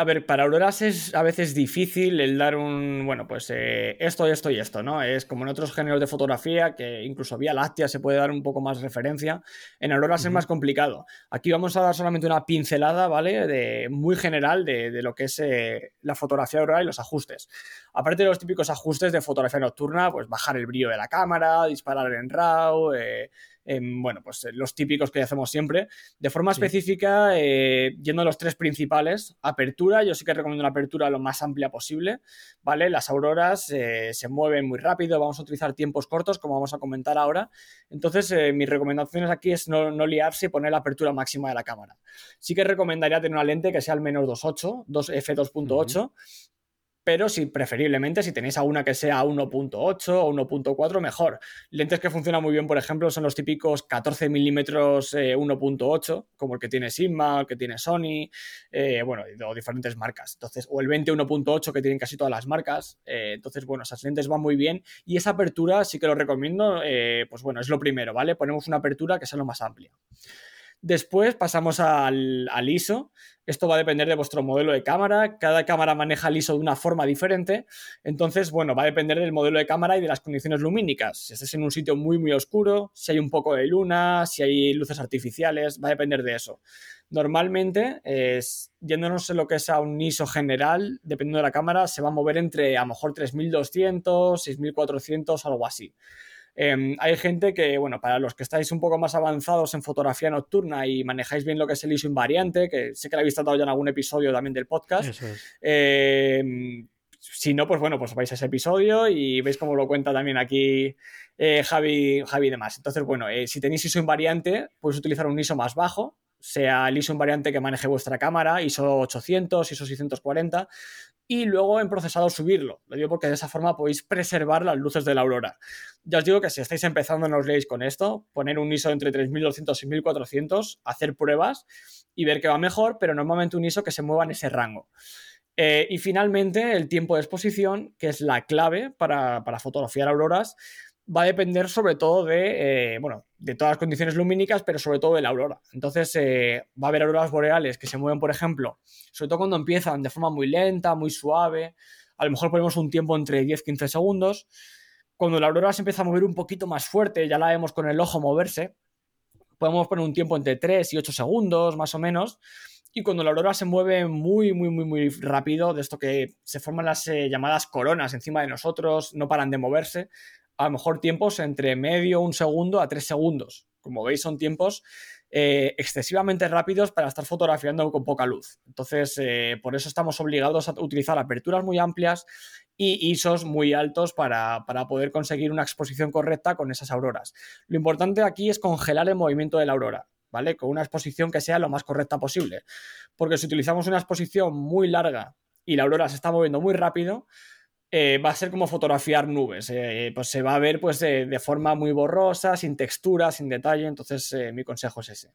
A ver, para auroras es a veces difícil el dar un, bueno, pues eh, esto, esto y esto, ¿no? Es como en otros géneros de fotografía, que incluso vía láctea se puede dar un poco más referencia. En auroras es más complicado. Aquí vamos a dar solamente una pincelada, ¿vale? De, muy general de, lo que es eh, la fotografía auroral y los ajustes. Aparte de los típicos ajustes de fotografía nocturna, pues bajar el brillo de la cámara, disparar en RAW, eh, bueno, pues eh, los típicos que hacemos siempre. De forma específica, eh, yendo a los tres principales, apertura, yo sí que recomiendo una apertura lo más amplia posible, ¿vale? Las auroras eh, se mueven muy rápido, vamos a utilizar tiempos cortos, como vamos a comentar ahora. Entonces, mis recomendaciones aquí es no, liarse y poner la apertura máxima de la cámara. Sí que recomendaría tener una lente que sea al menos 2.8, 2 f2.8, pero si preferiblemente si tenéis alguna que sea 1.8 o 1.4 mejor. Lentes que funcionan muy bien, por ejemplo, son los típicos 14 milímetros 1.8, como el que tiene Sigma, el que tiene Sony, eh, bueno, o diferentes marcas. Entonces, o el 20 1.8 que tienen casi todas las marcas. Eh, entonces, bueno, esas lentes van muy bien y esa apertura sí que lo recomiendo, eh, pues bueno, es lo primero, ¿vale? Ponemos una apertura que sea lo más amplia. Después pasamos al, ISO. Esto va a depender de vuestro modelo de cámara. Cada cámara maneja el ISO de una forma diferente. Entonces, bueno, va a depender del modelo de cámara y de las condiciones lumínicas. Si estás en un sitio muy, muy oscuro, si hay un poco de luna, si hay luces artificiales, va a depender de eso. Normalmente, yéndonos en lo que es a un ISO general, dependiendo de la cámara, se va a mover entre a lo mejor 3200, 6400, algo así. Em, hay gente que, bueno, para los que estáis un poco más avanzados en fotografía nocturna y manejáis bien lo que es el ISO invariante, que sé que lo habéis tratado ya en algún episodio también del podcast. Em, si no, pues bueno, pues vais a ese episodio y veis cómo lo cuenta también aquí eh, Javi, Javi y demás. Entonces, bueno, eh, si tenéis ISO invariante, podéis utilizar un ISO más bajo, sea ISO invariante que maneje vuestra cámara, ISO 800, ISO 640, y luego en procesado subirlo. Lo digo porque de esa forma podéis preservar las luces de la aurora. Ya os digo que si estáis empezando no os leéis con esto, poner un ISO entre 3200 y 1400, hacer pruebas y ver que va mejor, pero normalmente un ISO que se mueva en ese rango. Eh, y finalmente el tiempo de exposición, que es la clave para, para fotografiar auroras va a depender sobre todo de, eh, bueno, de todas las condiciones lumínicas, pero sobre todo de la aurora. Entonces, eh, va a haber auroras boreales que se mueven, por ejemplo, sobre todo cuando empiezan de forma muy lenta, muy suave. A lo mejor ponemos un tiempo entre 10-15 segundos. Cuando la aurora se empieza a mover un poquito más fuerte, ya la vemos con el ojo moverse, podemos poner un tiempo entre 3 y 8 segundos, más o menos. Y cuando la aurora se mueve muy, muy, muy, muy rápido, de esto que se forman las eh, llamadas coronas encima de nosotros, no paran de moverse, a lo mejor tiempos entre medio, un segundo a tres segundos. Como veis, son tiempos eh, excesivamente rápidos para estar fotografiando con poca luz. Entonces, eh, por eso estamos obligados a utilizar aperturas muy amplias y ISOs muy altos para, para, poder conseguir una exposición correcta con esas auroras. Lo importante aquí es congelar el movimiento de la aurora. ¿Vale? Con una exposición que sea lo más correcta posible. Porque si utilizamos una exposición muy larga y la aurora se está moviendo muy rápido, eh, va a ser como fotografiar nubes. Eh, pues se va a ver pues, de, forma muy borrosa, sin textura, sin detalle. Entonces, eh, mi consejo es ese.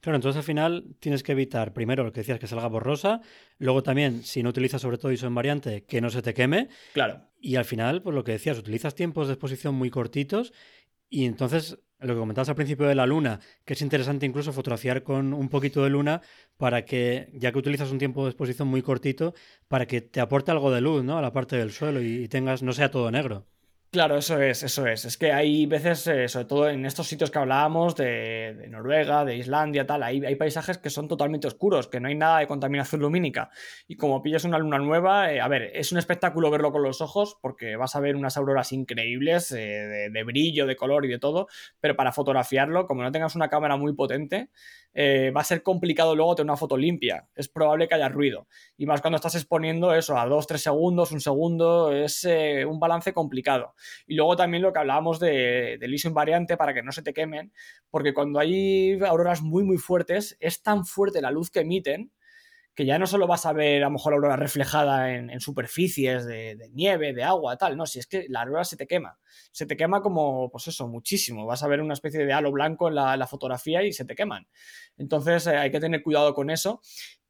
Claro, entonces al final tienes que evitar, primero lo que decías, que salga borrosa. Luego también, si no utilizas sobre todo ISO en variante, que no se te queme. Claro. Y al final, pues lo que decías, utilizas tiempos de exposición muy cortitos y entonces lo que comentabas al principio de la luna, que es interesante incluso fotografiar con un poquito de luna para que, ya que utilizas un tiempo de exposición muy cortito, para que te aporte algo de luz, ¿no? A la parte del suelo y, tengas, no sea todo negro. Claro, eso es, eso es. Es que hay veces, eh, sobre todo en estos sitios que hablábamos, de, Noruega, de Islandia, tal, hay, hay, paisajes que son totalmente oscuros, que no hay nada de contaminación lumínica. Y como pillas una luna nueva, eh, a ver, es un espectáculo verlo con los ojos, porque vas a ver unas auroras increíbles, eh, de, brillo, de color y de todo, pero para fotografiarlo, como no tengas una cámara muy potente, va a ser complicado luego tener una foto limpia. Es probable que haya ruido. Y más cuando estás exponiendo eso a 2-3 segundos, un segundo, es un balance complicado. Y luego también lo que hablábamos de, del ISO invariante para que no se te quemen, porque cuando hay auroras muy, muy fuertes, es tan fuerte la luz que emiten que ya no solo vas a ver a lo mejor la aurora reflejada en, superficies de, nieve, de agua, tal, no, si es que la aurora se te quema, se te quema como, pues eso, muchísimo, vas a ver una especie de halo blanco en la, fotografía y se te queman. Entonces eh, hay que tener cuidado con eso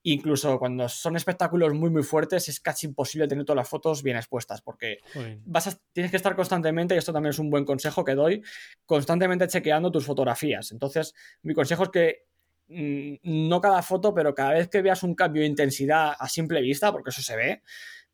Incluso cuando son espectáculos muy muy fuertes es casi imposible tener todas las fotos bien expuestas porque vas tienes que estar constantemente, y esto también es un buen consejo que doy, constantemente chequeando tus fotografías. Entonces, mi consejo es que mm, no cada foto, pero cada vez que veas un cambio de intensidad a simple vista, porque eso se ve,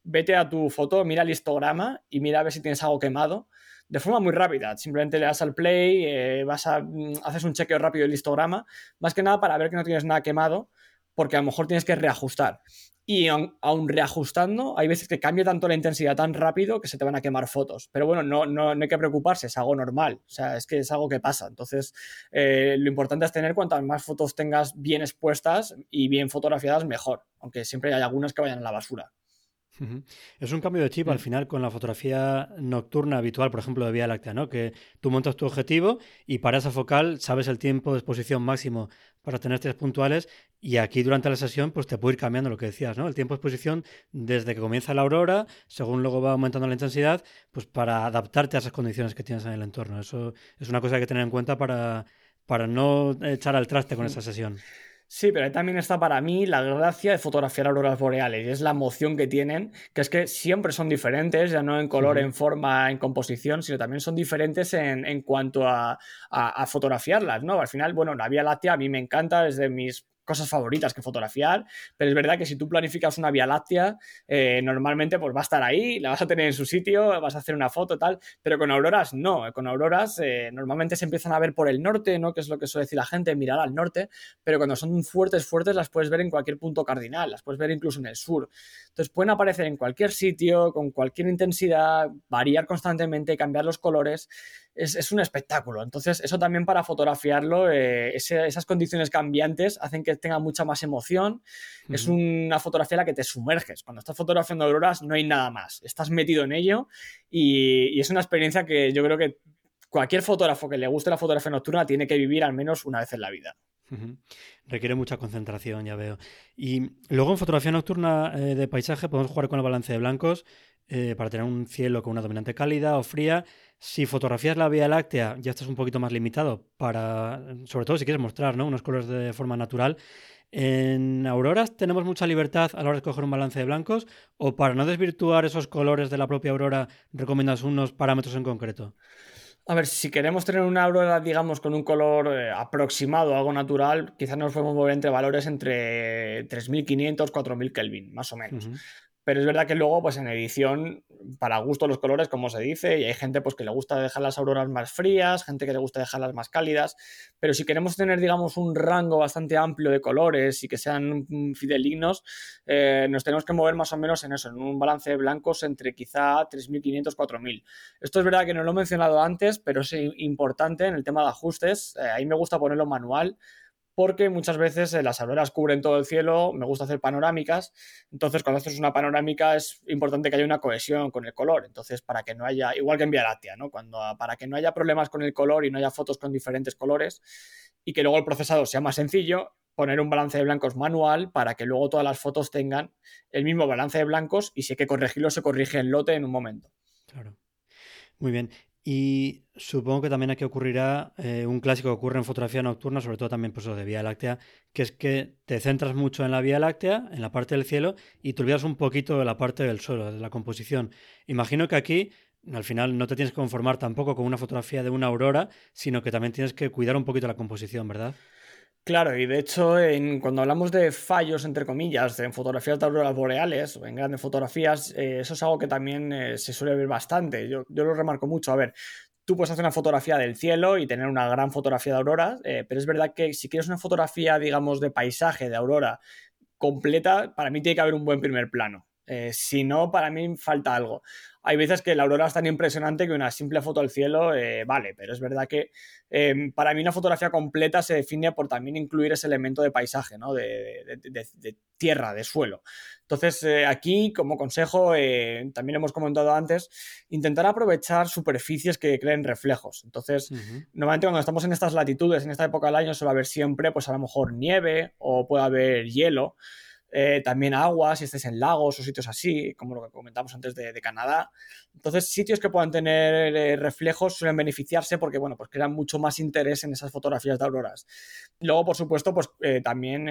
vete a tu foto, mira el histograma y mira a ver si tienes algo quemado de forma muy rápida. Simplemente le das al play, eh, vas a, mm, haces un chequeo rápido del histograma, más que nada para ver que no tienes nada quemado porque a lo mejor tienes que reajustar. Y aún, reajustando, hay veces que cambia tanto la intensidad tan rápido que se te van a quemar fotos. Pero bueno, no, no, hay que preocuparse, es algo normal. O sea, es que es algo que pasa. Entonces, eh, lo importante es tener cuantas más fotos tengas bien expuestas y bien fotografiadas, mejor. Aunque siempre hay algunas que vayan a la basura. Es un cambio de chip al mm. final con la fotografía nocturna habitual, por ejemplo, de Vía Láctea, ¿no? Que tú montas tu objetivo y para esa focal sabes el tiempo de exposición máximo para tener tres puntuales y aquí durante la sesión pues te puede ir cambiando lo que decías, ¿no? El tiempo de exposición desde que comienza la aurora, según luego va aumentando la intensidad, pues para adaptarte a esas condiciones que tienes en el entorno. Eso es una cosa que hay que tener en cuenta para, para no echar al traste con esa sesión. Sí, pero también está para mí la gracia de fotografiar auroras boreales y es la emoción que tienen, que es que siempre son diferentes, ya no en color, en forma, en composición, sino también son diferentes en, cuanto a, a, fotografiarlas, ¿no? Al final, bueno, la Vía Láctea a mí me encanta, es de mis cosas favoritas que fotografiar, pero es verdad que si tú planificas una Vía Láctea, eh, normalmente pues va a estar ahí, la vas a tener en su sitio, vas a hacer una foto tal, pero con auroras no, con auroras eh, normalmente se empiezan a ver por el norte, ¿no? Que es lo que suele decir la gente, mirar al norte, pero cuando son fuertes, fuertes, las puedes ver en cualquier punto cardinal, las puedes ver incluso en el sur. Entonces pueden aparecer en cualquier sitio, con cualquier intensidad, variar constantemente, cambiar los colores es, un espectáculo. Entonces, eso también para fotografiarlo, eh, esas condiciones cambiantes hacen que tenga mucha más emoción. Es una fotografía en la que te sumerges. Cuando estás fotografiando auroras no hay nada más. Estás metido en ello y, es una experiencia que yo creo que cualquier fotógrafo que le guste la fotografía nocturna tiene que vivir al menos una vez en la vida. Requiere mucha concentración, ya veo. Y luego en fotografía nocturna eh, de paisaje podemos jugar con el balance de blancos eh, para tener un cielo con una dominante cálida o fría si fotografías la Vía Láctea, ya estás un poquito más limitado para, sobre todo si quieres mostrar ¿no? unos colores de forma natural. En auroras tenemos mucha libertad a la hora de escoger un balance de blancos o para no desvirtuar esos colores de la propia aurora recomiendas unos parámetros en concreto. A ver, si queremos tener una aurora, digamos, con un color eh, aproximado, algo natural, quizás nos podemos mover entre valores entre 3500, 4000 Kelvin, más o menos. Pero es verdad que luego, pues en edición, para gusto los colores, como se dice, y hay gente pues que le gusta dejar las auroras más frías, gente que le gusta dejarlas más cálidas, pero si queremos tener, digamos, un rango bastante amplio de colores y que sean fidelignos, eh, nos tenemos que mover más o menos en eso, en un balance de blancos entre quizá 3.500, 4.000. Esto es verdad que no lo he mencionado antes, pero es importante en el tema de ajustes, eh, ahí me gusta ponerlo manual, porque muchas veces eh, las auroras cubren todo el cielo, me gusta hacer panorámicas, entonces cuando haces una panorámica es importante que haya una cohesión con el color, entonces para que no haya, igual que en Vía Láctea, ¿no? Cuando, para que no haya problemas con el color y no haya fotos con diferentes colores y que luego el procesado sea más sencillo, poner un balance de blancos manual para que luego todas las fotos tengan el mismo balance de blancos y si hay que corregirlo se corrige en lote en un momento. Claro. Muy bien. Y supongo que también aquí ocurrirá eh, un clásico que ocurre en fotografía nocturna, sobre todo también pues, de Vía Láctea, que es que te centras mucho en la Vía Láctea, en la parte del cielo, y te olvidas un poquito de la parte del suelo, de la composición. Imagino que aquí al final no te tienes que conformar tampoco con una fotografía de una aurora, sino que también tienes que cuidar un poquito la composición, ¿verdad? Claro, y de hecho, en, cuando hablamos de fallos, entre comillas, en fotografías de auroras boreales o en grandes fotografías, eh, eso es algo que también eh, se suele ver bastante. Yo, lo remarco mucho. A ver, tú puedes hacer una fotografía del cielo y tener una gran fotografía de aurora, eh, pero es verdad que si quieres una fotografía, digamos, de paisaje, de aurora completa, para mí tiene que haber un buen primer plano. Si no, para mí falta algo hay veces que la aurora es tan impresionante que una simple foto al cielo eh, vale, pero es verdad que em, para mí una fotografía completa se define por también incluir ese elemento de paisaje, ¿no? de, tierra, de suelo. Entonces, eh, aquí, como consejo, eh, también hemos comentado antes, intentar aprovechar superficies que creen reflejos. Entonces, normalmente cuando estamos en estas latitudes, en esta época del año, suele haber siempre, pues a lo mejor nieve o puede haber hielo. Eh, también agua, si estés en lagos o sitios así, como lo que comentamos antes de, Canadá. Entonces, sitios que puedan tener eh, reflejos suelen beneficiarse porque, bueno, pues crean mucho más interés en esas fotografías de auroras. Luego, por supuesto, pues eh, también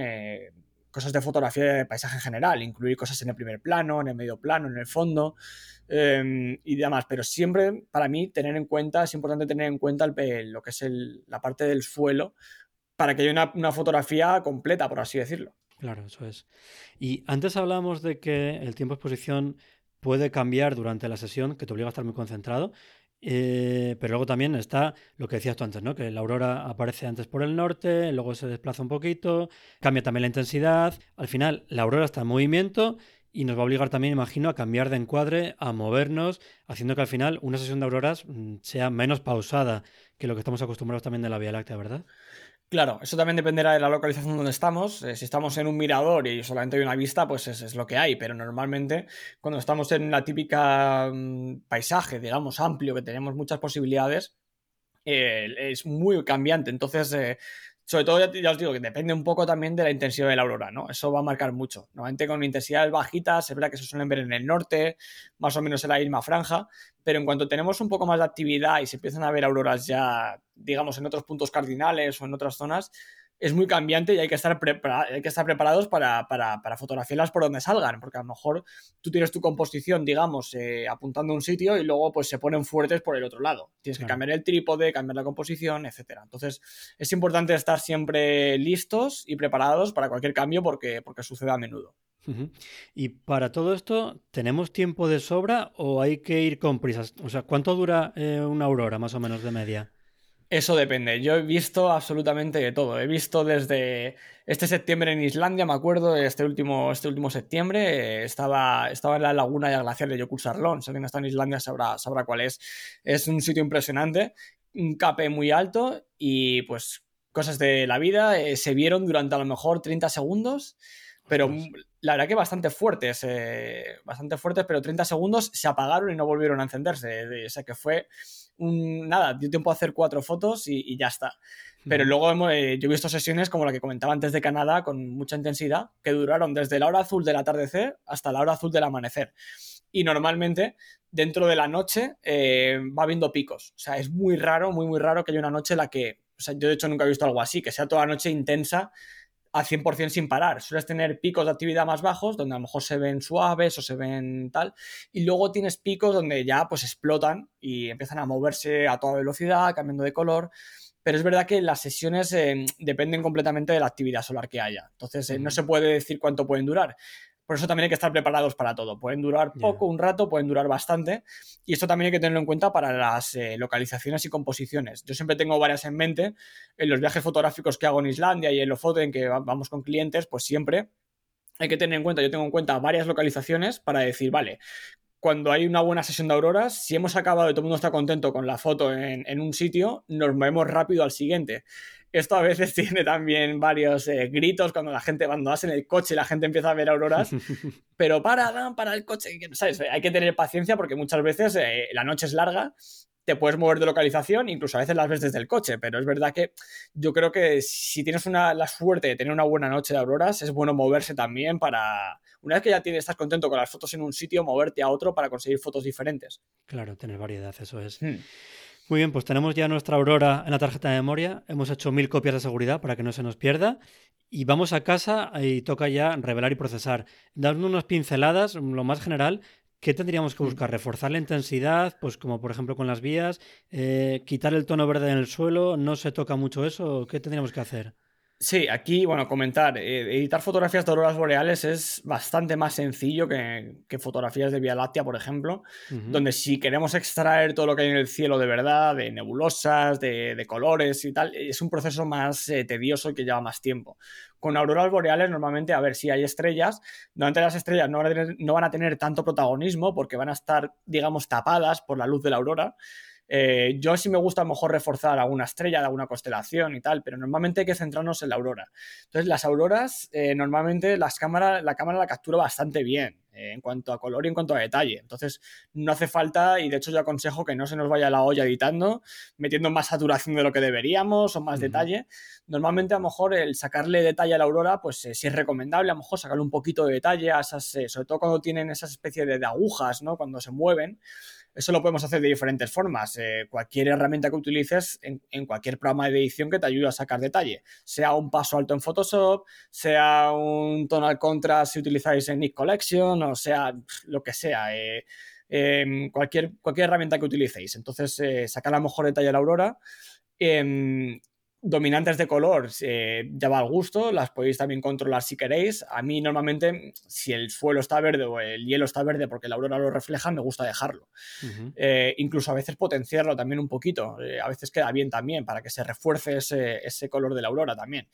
cosas de fotografía de paisaje en general, incluir cosas en el primer plano, en el medio plano, en el fondo em, y demás. Pero siempre, para mí, tener en cuenta, es importante tener en cuenta lo que es la parte del suelo para que haya una fotografía completa, por así decirlo. Claro, eso es. Y antes hablábamos de que el tiempo de exposición puede cambiar durante la sesión, que te obliga a estar muy concentrado. Eh, pero luego también está lo que decías tú antes, ¿no? Que la aurora aparece antes por el norte, luego se desplaza un poquito, cambia también la intensidad. Al final, la aurora está en movimiento y nos va a obligar también, imagino, a cambiar de encuadre, a movernos, haciendo que al final una sesión de auroras mm, sea menos pausada que lo que estamos acostumbrados también de la Vía Láctea, ¿verdad? Claro, eso también dependerá de la localización donde estamos. Eh, si estamos en un mirador y solamente hay una vista, pues es, es lo que hay. Pero normalmente, cuando estamos en la típica mm, paisaje, digamos, amplio, que tenemos muchas posibilidades, eh, es muy cambiante. Entonces, eh, sobre todo, ya, os digo que depende un poco también de la intensidad de la aurora, ¿no? Eso va a marcar mucho. Normalmente con intensidades bajitas, es verdad que se suelen ver en el norte, más o menos en la misma franja, pero en cuanto tenemos un poco más de actividad y se empiezan a ver auroras ya, digamos, en otros puntos cardinales o en otras zonas, es muy cambiante y hay que estar, hay que estar preparados para, para, para, fotografiarlas por donde salgan, porque a lo mejor tú tienes tu composición, digamos, eh, apuntando a un sitio y luego pues se ponen fuertes por el otro lado. Tienes que cambiar el trípode, cambiar la composición, etcétera. Entonces es importante estar siempre listos y preparados para cualquier cambio porque, porque sucede a menudo. Y para todo esto, ¿tenemos tiempo de sobra o hay que ir con prisas? O sea, ¿cuánto dura eh, una aurora más o menos de media? Eso depende. Yo he visto absolutamente de todo. He visto desde este septiembre en Islandia, me acuerdo, este último, este último septiembre, eh, estaba, estaba en la laguna de glaciar de Jökulsárlón. Si alguien está en Islandia sabrá, sabrá cuál es. Es un sitio impresionante, un cape muy alto y pues cosas de la vida eh, se vieron durante a lo mejor 30 segundos, pero la verdad que bastante fuertes, eh, bastante fuertes, pero 30 segundos se apagaron y no volvieron a encenderse. O sea que fue nada, dio tiempo a hacer cuatro fotos y, ya está. Pero luego eh, yo he visto sesiones como la que comentaba antes de Canadá con mucha intensidad, que duraron desde la hora azul del atardecer hasta la hora azul del amanecer. Y normalmente dentro de la noche eh, va habiendo picos. O sea, es muy raro, muy, muy raro que haya una noche en la que, o sea, yo de hecho nunca he visto algo así, que sea toda la noche intensa al 100% sin parar. Sueles tener picos de actividad más bajos, donde a lo mejor se ven suaves o se ven tal, y luego tienes picos donde ya pues explotan y empiezan a moverse a toda velocidad, cambiando de color. Pero es verdad que las sesiones eh, dependen completamente de la actividad solar que haya. Entonces, eh, no se puede decir cuánto pueden durar. Por eso también hay que estar preparados para todo. Pueden durar poco, un rato, pueden durar bastante. Y esto también hay que tenerlo en cuenta para las eh, localizaciones y composiciones. Yo siempre tengo varias en mente. En los viajes fotográficos que hago en Islandia y en los fotos en que vamos con clientes, pues siempre hay que tener en cuenta, yo tengo en cuenta varias localizaciones para decir, vale, cuando hay una buena sesión de auroras, si hemos acabado y todo el mundo está contento con la foto en, en un sitio, nos movemos rápido al siguiente. Esto a veces tiene también varios eh, gritos cuando la gente, cuando vas en el coche y la gente empieza a ver auroras, pero para, para el coche, ¿sabes? Hay que tener paciencia porque muchas veces eh, la noche es larga, te puedes mover de localización, incluso a veces las ves desde el coche, pero es verdad que yo creo que si tienes una, la suerte de tener una buena noche de auroras, es bueno moverse también para, una vez que ya tienes, estás contento con las fotos en un sitio, moverte a otro para conseguir fotos diferentes. Claro, tener variedad, eso es. Hmm. Muy bien, pues tenemos ya nuestra Aurora en la tarjeta de memoria. Hemos hecho mil copias de seguridad para que no se nos pierda. Y vamos a casa y toca ya revelar y procesar. Dando unas pinceladas, lo más general, ¿qué tendríamos que mm. buscar? ¿Reforzar la intensidad? Pues como por ejemplo con las vías, eh, quitar el tono verde en el suelo, ¿no se toca mucho eso? ¿Qué tendríamos que hacer? Sí, aquí, bueno, comentar, eh, editar fotografías de auroras boreales es bastante más sencillo que, fotografías de Vía Láctea, por ejemplo, donde si queremos extraer todo lo que hay en el cielo de verdad, de nebulosas, de, colores y tal, es un proceso más eh, tedioso y que lleva más tiempo. Con auroras boreales, normalmente, a ver, si hay estrellas, normalmente las estrellas no van, a tener, no van a tener tanto protagonismo porque van a estar, digamos, tapadas por la luz de la aurora. Eh, yo sí me gusta a lo mejor reforzar alguna estrella de alguna constelación y tal, pero normalmente hay que centrarnos en la aurora. Entonces, las auroras, eh, normalmente las cámaras, la cámara la captura bastante bien eh, en cuanto a color y en cuanto a detalle. Entonces, no hace falta, y de hecho yo aconsejo que no se nos vaya la olla editando, metiendo más saturación de lo que deberíamos o más detalle. Normalmente, a lo mejor, el sacarle detalle a la aurora, pues sí es recomendable, a lo mejor sacarle un poquito de detalle a esas, sobre todo cuando tienen esas especies de, de agujas, ¿no? Cuando se mueven. Eso lo podemos hacer de diferentes formas. Eh, cualquier herramienta que utilices en, cualquier programa de edición que te ayude a sacar detalle. Sea un paso alto en Photoshop, sea un tonal contrast si utilizáis en Nick Collection, o sea lo que sea. Eh, em, cualquier, cualquier herramienta que utilicéis. Entonces, eh, sacar a mejor detalle a la aurora. Em, dominantes de color eh, ya va al gusto, las podéis también controlar si queréis. A mí normalmente, si el suelo está verde o el hielo está verde porque la aurora lo refleja, me gusta dejarlo. Eh, incluso a veces potenciarlo también un poquito. Eh, a veces queda bien también para que se refuerce ese, color de la aurora también.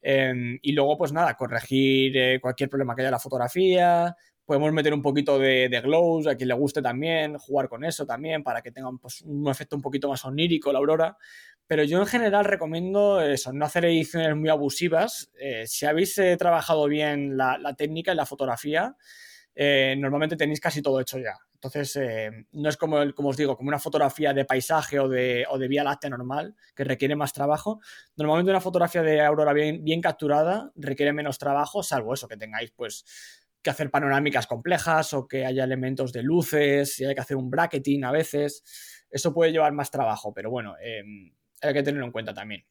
Em, y luego, pues nada, corregir cualquier problema que haya en la fotografía, podemos meter un poquito de, de, glows a quien le guste también, jugar con eso también para que tengan pues, un efecto un poquito más onírico la aurora. Pero yo en general recomiendo eso, no hacer ediciones muy abusivas. Eh, si habéis eh, trabajado bien la, la, técnica y la fotografía, eh, normalmente tenéis casi todo hecho ya. Entonces, no es como, como os digo, como una fotografía de paisaje o de, o de vía láctea normal, que requiere más trabajo. Normalmente una fotografía de aurora bien, bien capturada requiere menos trabajo, salvo eso, que tengáis pues que hacer panorámicas complejas o que haya elementos de luces, y hay que hacer un bracketing a veces. Eso puede llevar más trabajo, pero bueno, eh, hay que tenerlo en cuenta también.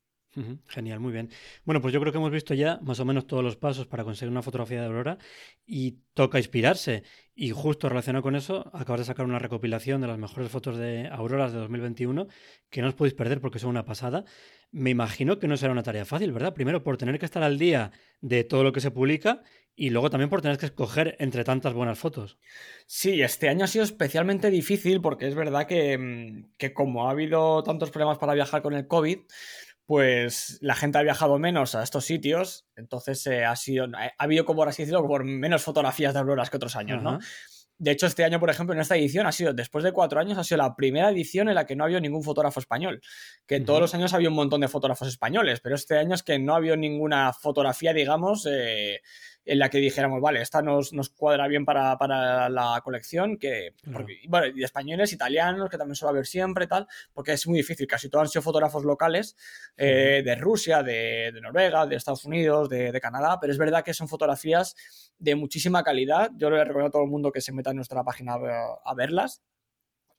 Genial, muy bien. Bueno, pues yo creo que hemos visto ya más o menos todos los pasos para conseguir una fotografía de aurora y toca inspirarse. Y justo relacionado con eso, acabas de sacar una recopilación de las mejores fotos de auroras de 2021 que no os podéis perder porque son una pasada. Me imagino que no será una tarea fácil, ¿verdad? Primero por tener que estar al día de todo lo que se publica y luego también por tener que escoger entre tantas buenas fotos. Sí, este año ha sido especialmente difícil porque es verdad que, mm, que como ha habido tantos problemas para viajar con el COVID, pues la gente ha viajado menos a estos sitios, entonces eh, ha sido, ha habido como así decirlo, por menos fotografías de auroras que otros años, ¿no? De hecho, este año, por ejemplo, en esta edición ha sido, después de cuatro años, ha sido la primera edición en la que no había ningún fotógrafo español. Que todos los años había un montón de fotógrafos españoles, pero este año es que no había ninguna fotografía, digamos, eh, en la que dijéramos, vale, esta nos, nos cuadra bien para, para, la colección, que, porque, bueno, y españoles, italianos, que también suele haber siempre, tal, porque es muy difícil, casi todos han sido fotógrafos locales eh, de Rusia, de, de, Noruega, de Estados Unidos, de, de, Canadá, pero es verdad que son fotografías de muchísima calidad, yo le recomiendo a todo el mundo que se meta en nuestra página a, verlas,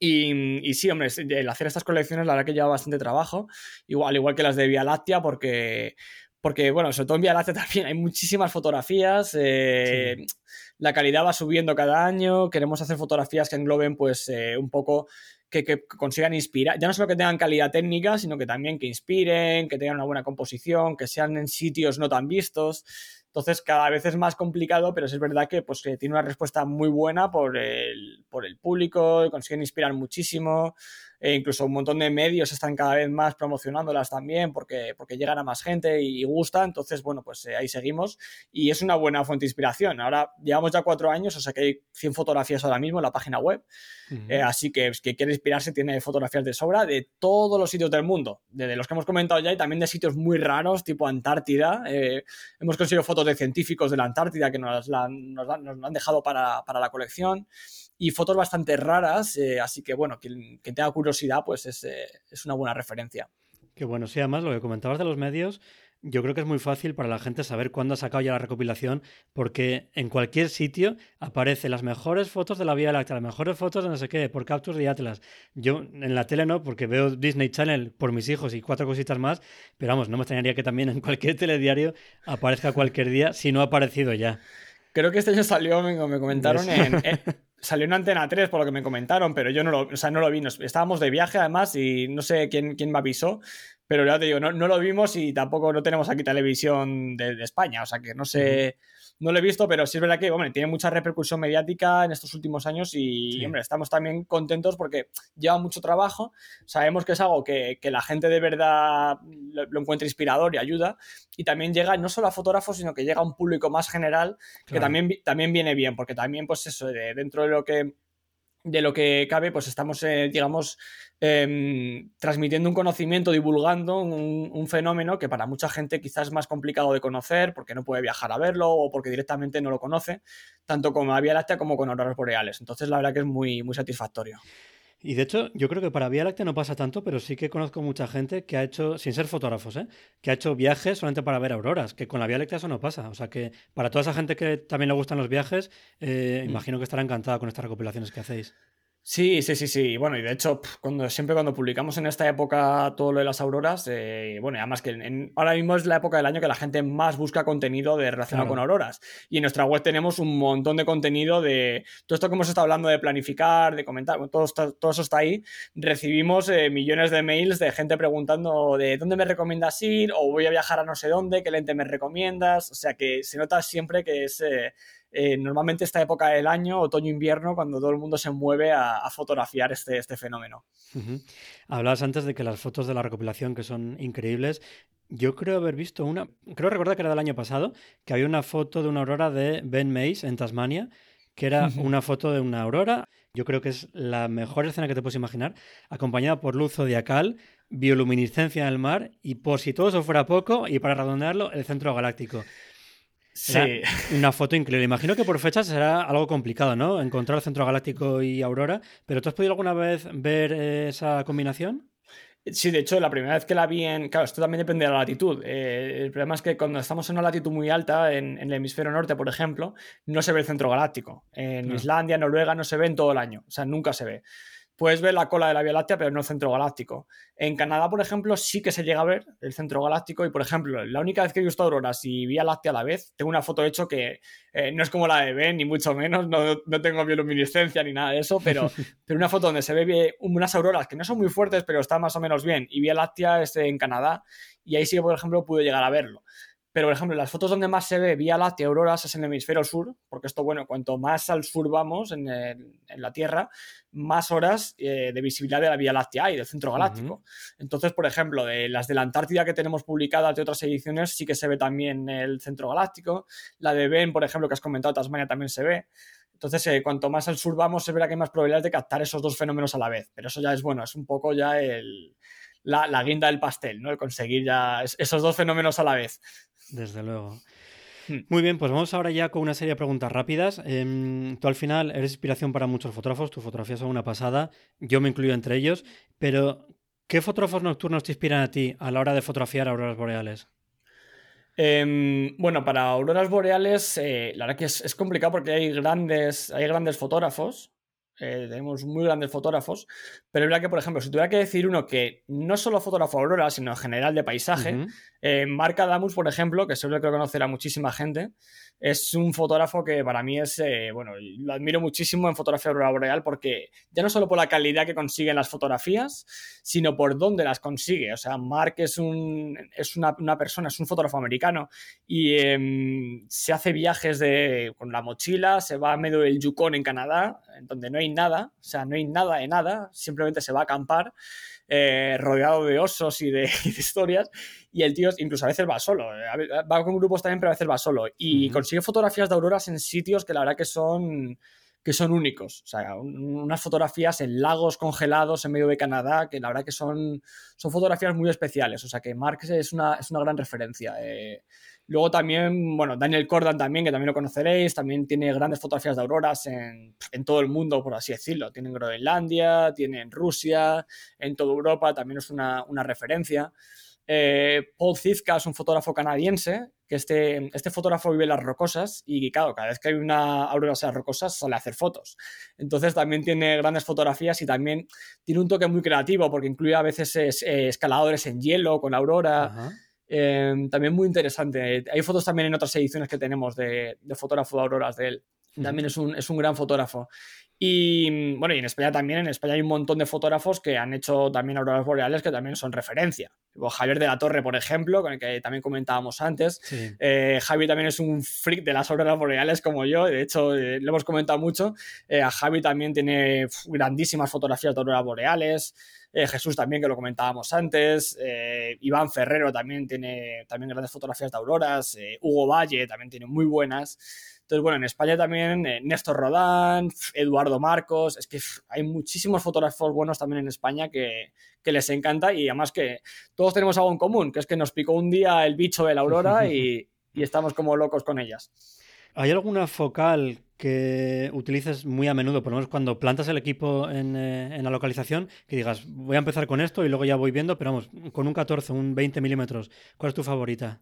y, y, sí, hombre, el hacer estas colecciones la verdad que lleva bastante trabajo, igual, igual que las de Vía Láctea, porque, porque, bueno, sobre todo en Vía Láctea también hay muchísimas fotografías, eh, sí. la calidad va subiendo cada año, queremos hacer fotografías que engloben pues eh, un poco, que, que, consigan inspirar, ya no solo que tengan calidad técnica, sino que también que inspiren, que tengan una buena composición, que sean en sitios no tan vistos. Entonces cada vez es más complicado, pero es verdad que, pues, que tiene una respuesta muy buena por el, por el público, consiguen inspirar muchísimo e incluso un montón de medios están cada vez más promocionándolas también porque, porque llegan a más gente y, y gusta, entonces bueno, pues eh, ahí seguimos y es una buena fuente de inspiración. Ahora llevamos ya cuatro años, o sea que hay 100 fotografías ahora mismo en la página web, uh -huh. eh, así que que quiere inspirarse tiene fotografías de sobra de todos los sitios del mundo, desde los que hemos comentado ya y también de sitios muy raros, tipo Antártida. Eh, hemos conseguido fotos de científicos de la Antártida que nos, la, nos, nos han dejado para, para la colección y fotos bastante raras, eh, así que bueno, quien, quien, tenga curiosidad, pues es, eh, es una buena referencia. Qué bueno, sí, además lo que comentabas de los medios, yo creo que es muy fácil para la gente saber cuándo ha sacado ya la recopilación, porque en cualquier sitio aparecen las mejores fotos de la Vía Láctea, las mejores fotos de no sé qué, por Captures de Atlas. Yo en la tele no, porque veo Disney Channel por mis hijos y cuatro cositas más, pero vamos, no me extrañaría que también en cualquier telediario aparezca cualquier día, si no ha aparecido ya. Creo que este año salió, me, me comentaron en, en, salió en Antena 3 por lo que me comentaron, pero yo no lo, o sea, no lo vi. Estábamos de viaje además y no sé quién, quién me avisó, pero ya te digo, no, no, lo vimos y tampoco no tenemos aquí televisión de España, o sea que no sé, no lo he visto, pero sí es verdad que hombre, tiene mucha repercusión mediática en estos últimos años y, sí. hombre, estamos también contentos porque lleva mucho trabajo, sabemos que es algo que, que la gente de verdad lo, lo, encuentra inspirador y ayuda, y también llega no solo a fotógrafos, sino que llega a un público más general, claro. que también, también viene bien, porque también, pues eso, de, dentro de lo que de lo que cabe, pues estamos, eh, digamos, eh, transmitiendo un conocimiento, divulgando un, un, fenómeno que para mucha gente quizás es más complicado de conocer porque no puede viajar a verlo o porque directamente no lo conoce, tanto con la Vía Láctea como con auroras boreales. Entonces, la verdad que es muy, muy satisfactorio. Y de hecho, yo creo que para Vía Láctea no pasa tanto, pero sí que conozco mucha gente que ha hecho, sin ser fotógrafos, ¿eh? que ha hecho viajes solamente para ver auroras, que con la Vía Láctea eso no pasa. O sea que para toda esa gente que también le gustan los viajes, eh, mm. imagino que estará encantada con estas recopilaciones que hacéis. Sí, sí, sí, sí. Bueno, y de hecho, cuando, siempre cuando publicamos en esta época todo lo de las auroras, eh, bueno, además que en, ahora mismo es la época del año que la gente más busca contenido de relacionado claro. con auroras. Y en nuestra web tenemos un montón de contenido de todo esto que hemos estado hablando de planificar, de comentar, bueno, todo, está, todo eso está ahí. Recibimos eh, millones de mails de gente preguntando de dónde me recomiendas ir o voy a viajar a no sé dónde, qué lente me recomiendas. O sea que se nota siempre que es... Eh, eh, normalmente esta época del año, otoño-invierno, cuando todo el mundo se mueve a, a fotografiar este, este fenómeno. Uh -huh. Hablabas antes de que las fotos de la recopilación, que son increíbles, yo creo haber visto una, creo recordar que era del año pasado, que había una foto de una aurora de Ben Mays en Tasmania, que era una foto de una aurora. Yo creo que es la mejor escena que te puedes imaginar, acompañada por luz zodiacal, bioluminiscencia en el mar y por si todo eso fuera poco, y para redondearlo, el centro galáctico. Sí. una foto increíble. Imagino que por fechas será algo complicado, ¿no? Encontrar el centro galáctico y aurora. ¿Pero tú has podido alguna vez ver esa combinación? Sí, de hecho, la primera vez que la vi en. Claro, esto también depende de la latitud. Eh, el problema es que cuando estamos en una latitud muy alta, en, el hemisferio norte, por ejemplo, no se ve el centro galáctico. En Islandia, Noruega, no se ve en todo el año. O sea, nunca se ve puedes ver la cola de la Vía Láctea, pero no el centro galáctico. En Canadá, por ejemplo, sí que se llega a ver el centro galáctico y, por ejemplo, la única vez que he visto auroras y Vía Láctea a la vez, tengo una foto hecho que eh, no es como la de Ben, ni mucho menos, no, no, tengo bioluminiscencia ni nada de eso, pero, pero una foto donde se ve unas auroras que no son muy fuertes, pero están más o menos bien, y Vía Láctea es en Canadá, y ahí sí que, por ejemplo, pude llegar a verlo. Pero, por ejemplo, las fotos donde más se ve Vía Láctea auroras es en el hemisferio sur, porque esto, bueno, cuanto más al sur vamos en, la Tierra, más horas eh, de visibilidad de la Vía Láctea hay, del centro galáctico. Entonces, por ejemplo, de las de la Antártida que tenemos publicadas de otras ediciones, sí que se ve también el centro galáctico. La de Ben, por ejemplo, que has comentado, Tasmania también se ve. Entonces, eh, cuanto más al sur vamos, se verá que hay más probabilidades de captar esos dos fenómenos a la vez. Pero eso ya es bueno, es un poco ya el, la, guinda del pastel, ¿no? El conseguir ya esos dos fenómenos a la vez. Desde luego. Hmm. Muy bien, pues vamos ahora ya con una serie de preguntas rápidas. Em, tú al final eres inspiración para muchos fotógrafos, tus fotografías son una pasada, yo me incluyo entre ellos, pero ¿qué fotógrafos nocturnos te inspiran a ti a la hora de fotografiar auroras boreales? Em, bueno, para auroras boreales, eh, la verdad que es, complicado porque hay grandes, hay grandes fotógrafos. Eh, tenemos muy grandes fotógrafos, pero es verdad que, por ejemplo, si tuviera que decir uno que no solo fotógrafo aurora, sino en general de paisaje, eh, Mark Adamus, por ejemplo, que seguro que lo conocerá muchísima gente, es un fotógrafo que para mí es, eh, bueno, lo admiro muchísimo en fotografía aurora boreal porque ya no solo por la calidad que consigue las fotografías, sino por dónde las consigue. O sea, Mark es, un, es una, persona, es un fotógrafo americano y em, se hace viajes de, con la mochila, se va a medio del Yukon en Canadá, donde no hay nada, o sea, no hay nada de nada, simplemente se va a acampar. Eh, rodeado de osos y de, historias. Y el tío incluso a veces va solo. Eh, va con grupos también, pero a veces va solo. Y consigue fotografías de auroras en sitios que la verdad que son que son únicos. O sea, unas fotografías en lagos congelados en medio de Canadá, que la verdad que son, son fotografías muy especiales. O sea, que Marx es una, es una gran referencia. Eh, Luego también, bueno, Daniel Cordan también, que también lo conoceréis, también tiene grandes fotografías de auroras en, todo el mundo, por así decirlo. Tiene en Groenlandia, tiene en Rusia, en toda Europa, también es una, referencia. Eh, Paul Zizka es un fotógrafo canadiense, que este, este fotógrafo vive en las rocosas y claro, cada vez que hay una aurora en las rocosas sale a hacer fotos. Entonces también tiene grandes fotografías y también tiene un toque muy creativo porque incluye a veces eh, escaladores en hielo con aurora. Em, también muy interesante. Hay fotos también en otras ediciones que tenemos de, fotógrafo de auroras de él. También es un, es un gran fotógrafo. Y bueno, y en España también, en España hay un montón de fotógrafos que han hecho también auroras boreales que también son referencia. Javier de la Torre, por ejemplo, con el que también comentábamos antes. Eh, Javi también es un freak de las auroras boreales como yo, de hecho eh, lo hemos comentado mucho. Eh, a Javi también tiene grandísimas fotografías de auroras boreales. Jesús también, que lo comentábamos antes. Iván Ferrero también tiene también grandes fotografías de auroras. Hugo Valle también tiene muy buenas. Entonces, bueno, en España también eh, Néstor Rodán, Eduardo Marcos, es que hay muchísimos fotógrafos buenos también en España que, les encanta y además que todos tenemos algo en común, que es que nos picó un día el bicho de la aurora y, estamos como locos con ellas. ¿Hay alguna focal que utilices muy a menudo, por lo menos cuando plantas el equipo en, eh, en, la localización, que digas, voy a empezar con esto y luego ya voy viendo, pero vamos, con un 14, un 20 milímetros, ¿cuál es tu favorita?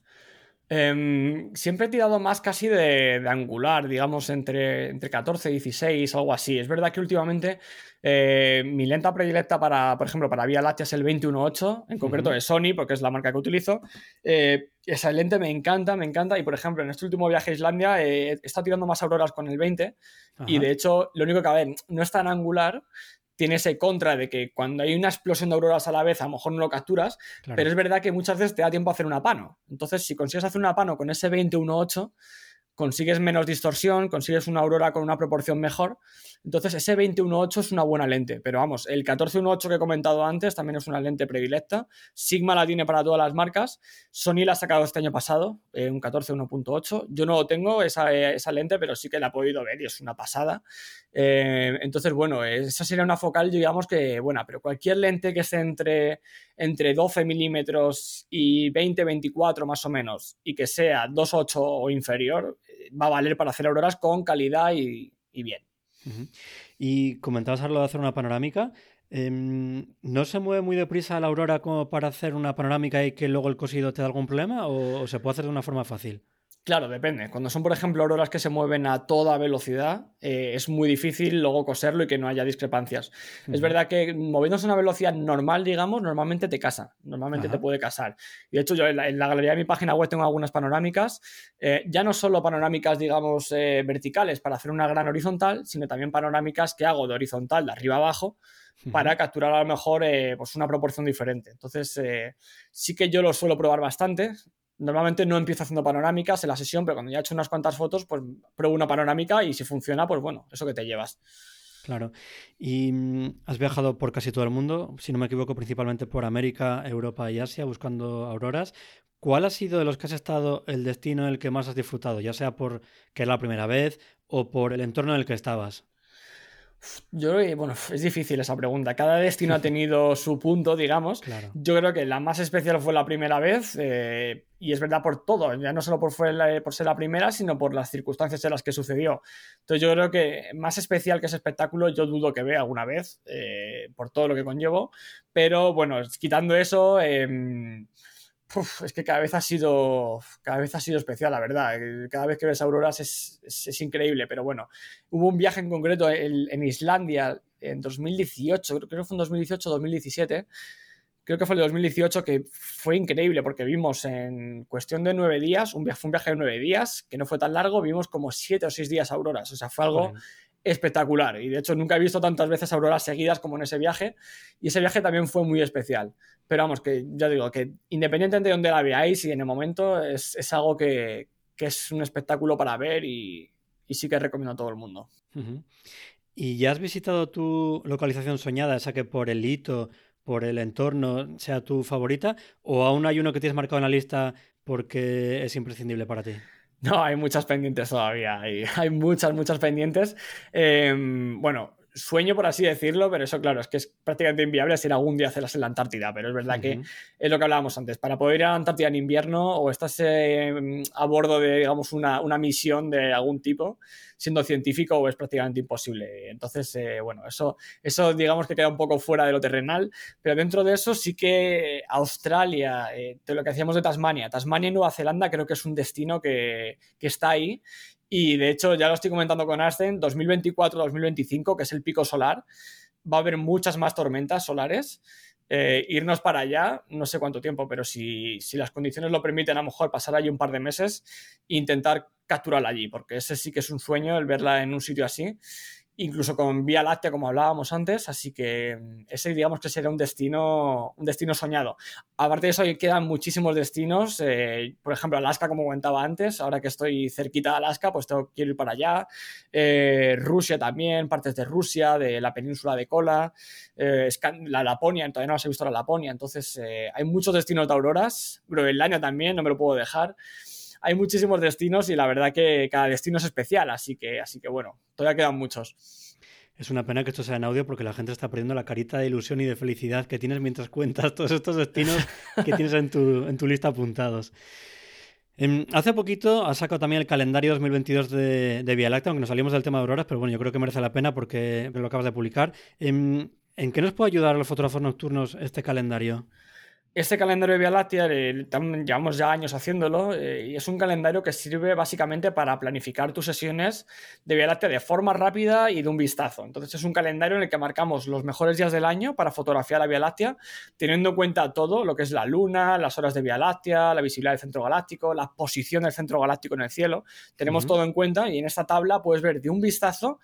Em, siempre he tirado más casi de, angular, digamos, entre, entre 14 y 16, algo así. Es verdad que últimamente eh, mi lenta predilecta para, por ejemplo, para Vía Láctea es el 21.8, en concreto de Sony, porque es la marca que utilizo. Eh, esa lente me encanta, me encanta. Y por ejemplo, en este último viaje a Islandia eh, he estado tirando más auroras con el 20. Y de hecho, lo único que, a ver, no es tan angular, tiene ese contra de que cuando hay una explosión de auroras a la vez, a lo mejor no lo capturas, pero es verdad que muchas veces te da tiempo a hacer una pano. Entonces, si consigues hacer una pano con ese 21.8, consigues menos distorsión, consigues una aurora con una proporción mejor. Entonces, ese 21.8 es una buena lente, pero vamos, el 14.1.8 que he comentado antes también es una lente predilecta. Sigma la tiene para todas las marcas. Sony la ha sacado este año pasado, eh, un 14.1.8. Yo no tengo esa, esa, lente, pero sí que la he podido ver y es una pasada. Eh, entonces, bueno, esa sería una focal, digamos que buena, pero cualquier lente que esté entre, entre 12 milímetros y 20, 24 más o menos, y que sea 2.8 o inferior, eh, va a valer para hacer auroras con calidad y, bien. Y comentabas algo de hacer una panorámica. Em, ¿No se mueve muy deprisa la aurora como para hacer una panorámica y que luego el cosido te da algún problema? ¿O, se puede hacer de una forma fácil? Claro, depende. Cuando son, por ejemplo, auroras que se mueven a toda velocidad, eh, es muy difícil luego coserlo y que no haya discrepancias. Es verdad que moviéndose a una velocidad normal, digamos, normalmente te casa, normalmente te puede casar. Y de hecho, yo en la, galería de mi página web tengo algunas panorámicas, eh, ya no solo panorámicas, digamos, eh, verticales para hacer una gran horizontal, sino también panorámicas que hago de horizontal, de arriba a abajo, para capturar a lo mejor pues una proporción diferente. Entonces, sí que yo lo suelo probar bastante. Normalmente no empiezo haciendo panorámicas en la sesión, pero cuando ya he hecho unas cuantas fotos, pues pruebo una panorámica y si funciona, pues bueno, eso que te llevas. Claro. Y mm, has viajado por casi todo el mundo, si no me equivoco, principalmente por América, Europa y Asia, buscando auroras. ¿Cuál ha sido de los que has estado el destino en el que más has disfrutado? Ya sea por que era la primera vez o por el entorno en el que estabas. Yo bueno, es difícil esa pregunta. Cada destino ha tenido su punto, digamos. Yo creo que la más especial fue la primera vez, eh, y es verdad por todo, ya no solo por, por ser la primera, sino por las circunstancias en las que sucedió. Entonces yo creo que más especial que ese espectáculo, yo dudo que vea alguna vez, eh, por todo lo que conllevo. Pero bueno, quitando eso, es que cada vez ha sido cada vez ha sido especial, la verdad. Cada vez que ves auroras es, es, increíble, pero bueno, hubo un viaje en concreto en, Islandia en 2018, creo que fue en 2018 2017. Creo que fue el 2018 que fue increíble porque vimos en cuestión de nueve días, un viaje, fue un viaje de nueve días, que no fue tan largo, vimos como siete o seis días auroras. O sea, fue algo espectacular. Y de hecho nunca he visto tantas veces auroras seguidas como en ese viaje. Y ese viaje también fue muy especial. Pero vamos, que ya digo, que independientemente de dónde la veáis y en el momento, es, algo que, es un espectáculo para ver y, sí que recomiendo a todo el mundo. ¿Y ya has visitado tu localización soñada, esa que por el hito, por el entorno, sea tu favorita? ¿O aún hay uno que tienes marcado en la lista porque es imprescindible para ti? No, hay muchas pendientes todavía. Hay, hay muchas, muchas pendientes. Em, bueno, sueño, por así decirlo, pero eso, claro, es que es prácticamente inviable si algún día hacerlas en la Antártida, pero es verdad que es lo que hablábamos antes. Para poder ir a la Antártida en invierno o estás em, a bordo de, digamos, una, una, misión de algún tipo, siendo científico, es prácticamente imposible. Entonces, eh, bueno, eso, eso digamos que queda un poco fuera de lo terrenal, pero dentro de eso sí que Australia, eh, de lo que hacíamos de Tasmania, Tasmania y Nueva Zelanda creo que es un destino que, que está ahí y de hecho, ya lo estoy comentando con Ascen, 2024-2025, que es el pico solar, va a haber muchas más tormentas solares. Eh, irnos para allá, no sé cuánto tiempo, pero si, si, las condiciones lo permiten, a lo mejor pasar allí un par de meses e intentar capturarla allí, porque ese sí que es un sueño el verla en un sitio así incluso con Vía Láctea, como hablábamos antes, así que mm, ese digamos que sería un destino, un destino soñado. Aparte de eso, quedan muchísimos destinos, eh, por ejemplo, Alaska, como comentaba antes, ahora que estoy cerquita de Alaska, pues tengo, quiero ir para allá, eh, Rusia también, partes de Rusia, de la península de Kola, eh, la Laponia, todavía no las he visto la Laponia, entonces hay muchos destinos de auroras, Groenlandia también, no me lo puedo dejar hay muchísimos destinos y la verdad que cada destino es especial, así que, así que bueno, todavía quedan muchos. Es una pena que esto sea en audio porque la gente está perdiendo la carita de ilusión y de felicidad que tienes mientras cuentas todos estos destinos que tienes en tu, en tu lista apuntados. Em, hace poquito has sacado también el calendario 2022 de, de Vía Láctea, aunque nos salimos del tema de auroras, pero bueno, yo creo que merece la pena porque lo acabas de publicar. ¿En, em, ¿En qué nos puede ayudar a los fotógrafos nocturnos este calendario? Este calendario de Vía Láctea llevamos ya años haciéndolo eh, y es un calendario que sirve básicamente para planificar tus sesiones de Vía Láctea de forma rápida y de un vistazo. Entonces es un calendario en el que marcamos los mejores días del año para fotografiar la Vía Láctea, teniendo en cuenta todo lo que es la luna, las horas de Vía Láctea, la visibilidad del centro galáctico, la posición del centro galáctico en el cielo. Tenemos todo en cuenta y en esta tabla puedes ver de un vistazo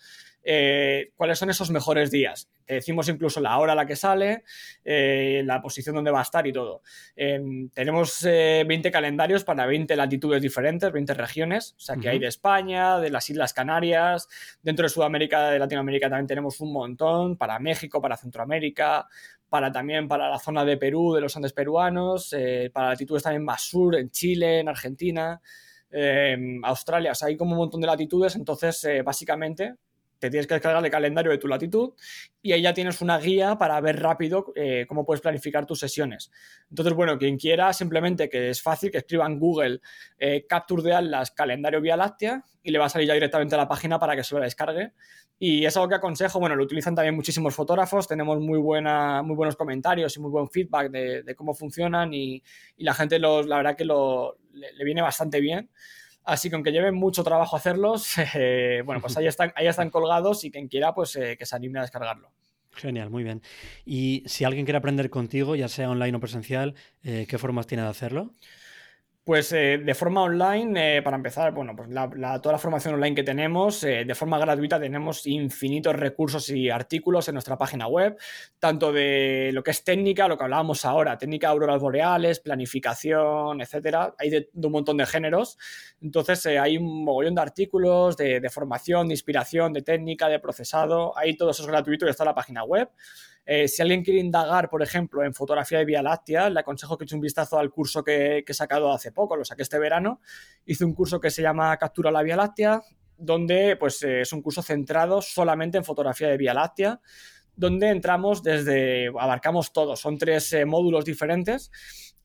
eh, cuáles son esos mejores días. Te decimos incluso la hora a la que sale, eh, la posición donde va a estar y todo. Em, tenemos 20 calendarios para 20 latitudes diferentes, 20 regiones, o sea que hay de España, de las Islas Canarias, dentro de Sudamérica, de Latinoamérica también tenemos un montón, para México, para Centroamérica, para también para la zona de Perú, de los Andes peruanos, para latitudes también más sur, en Chile, en Argentina. Em, Australia, o sea, hay como un montón de latitudes, entonces eh, básicamente te tienes que descargar el calendario de tu latitud y ahí ya tienes una guía para ver rápido eh, cómo puedes planificar tus sesiones. Entonces, bueno, quien quiera, simplemente que es fácil que escriba en Google eh, Capture de Atlas calendario Vía Láctea y le va a salir ya directamente a la página para que se lo descargue. Y es algo que aconsejo, bueno, lo utilizan también muchísimos fotógrafos, tenemos muy, buena, muy buenos comentarios y muy buen feedback de, cómo funcionan y, la gente, los, la verdad que lo, le viene bastante bien. Así que aunque lleven mucho trabajo hacerlos, eh, bueno, pues ahí están, ahí están colgados y quien quiera, pues eh, que se anime a descargarlo. Genial, muy bien. Y si alguien quiere aprender contigo, ya sea online o presencial, eh, ¿qué formas tiene de hacerlo? Pues eh, de forma online, eh, para empezar, bueno, pues toda la formación online que tenemos, eh, de forma gratuita tenemos infinitos recursos y artículos en nuestra página web, tanto de lo que es técnica, lo que hablábamos ahora, técnica de auroras boreales, planificación, etcétera, hay de, un montón de géneros. Entonces hay un mogollón de artículos de, de, formación, de inspiración, de técnica, de procesado, ahí todo eso es gratuito y está en la página web. Eh, si alguien quiere indagar, por ejemplo, en fotografía de Vía Láctea, le aconsejo que eche un vistazo al curso que, he sacado hace poco, lo saqué este verano. Hice un curso que se llama Captura la Vía Láctea, donde pues, eh, es un curso centrado solamente en fotografía de Vía Láctea, donde entramos desde, abarcamos todo, son tres eh, módulos diferentes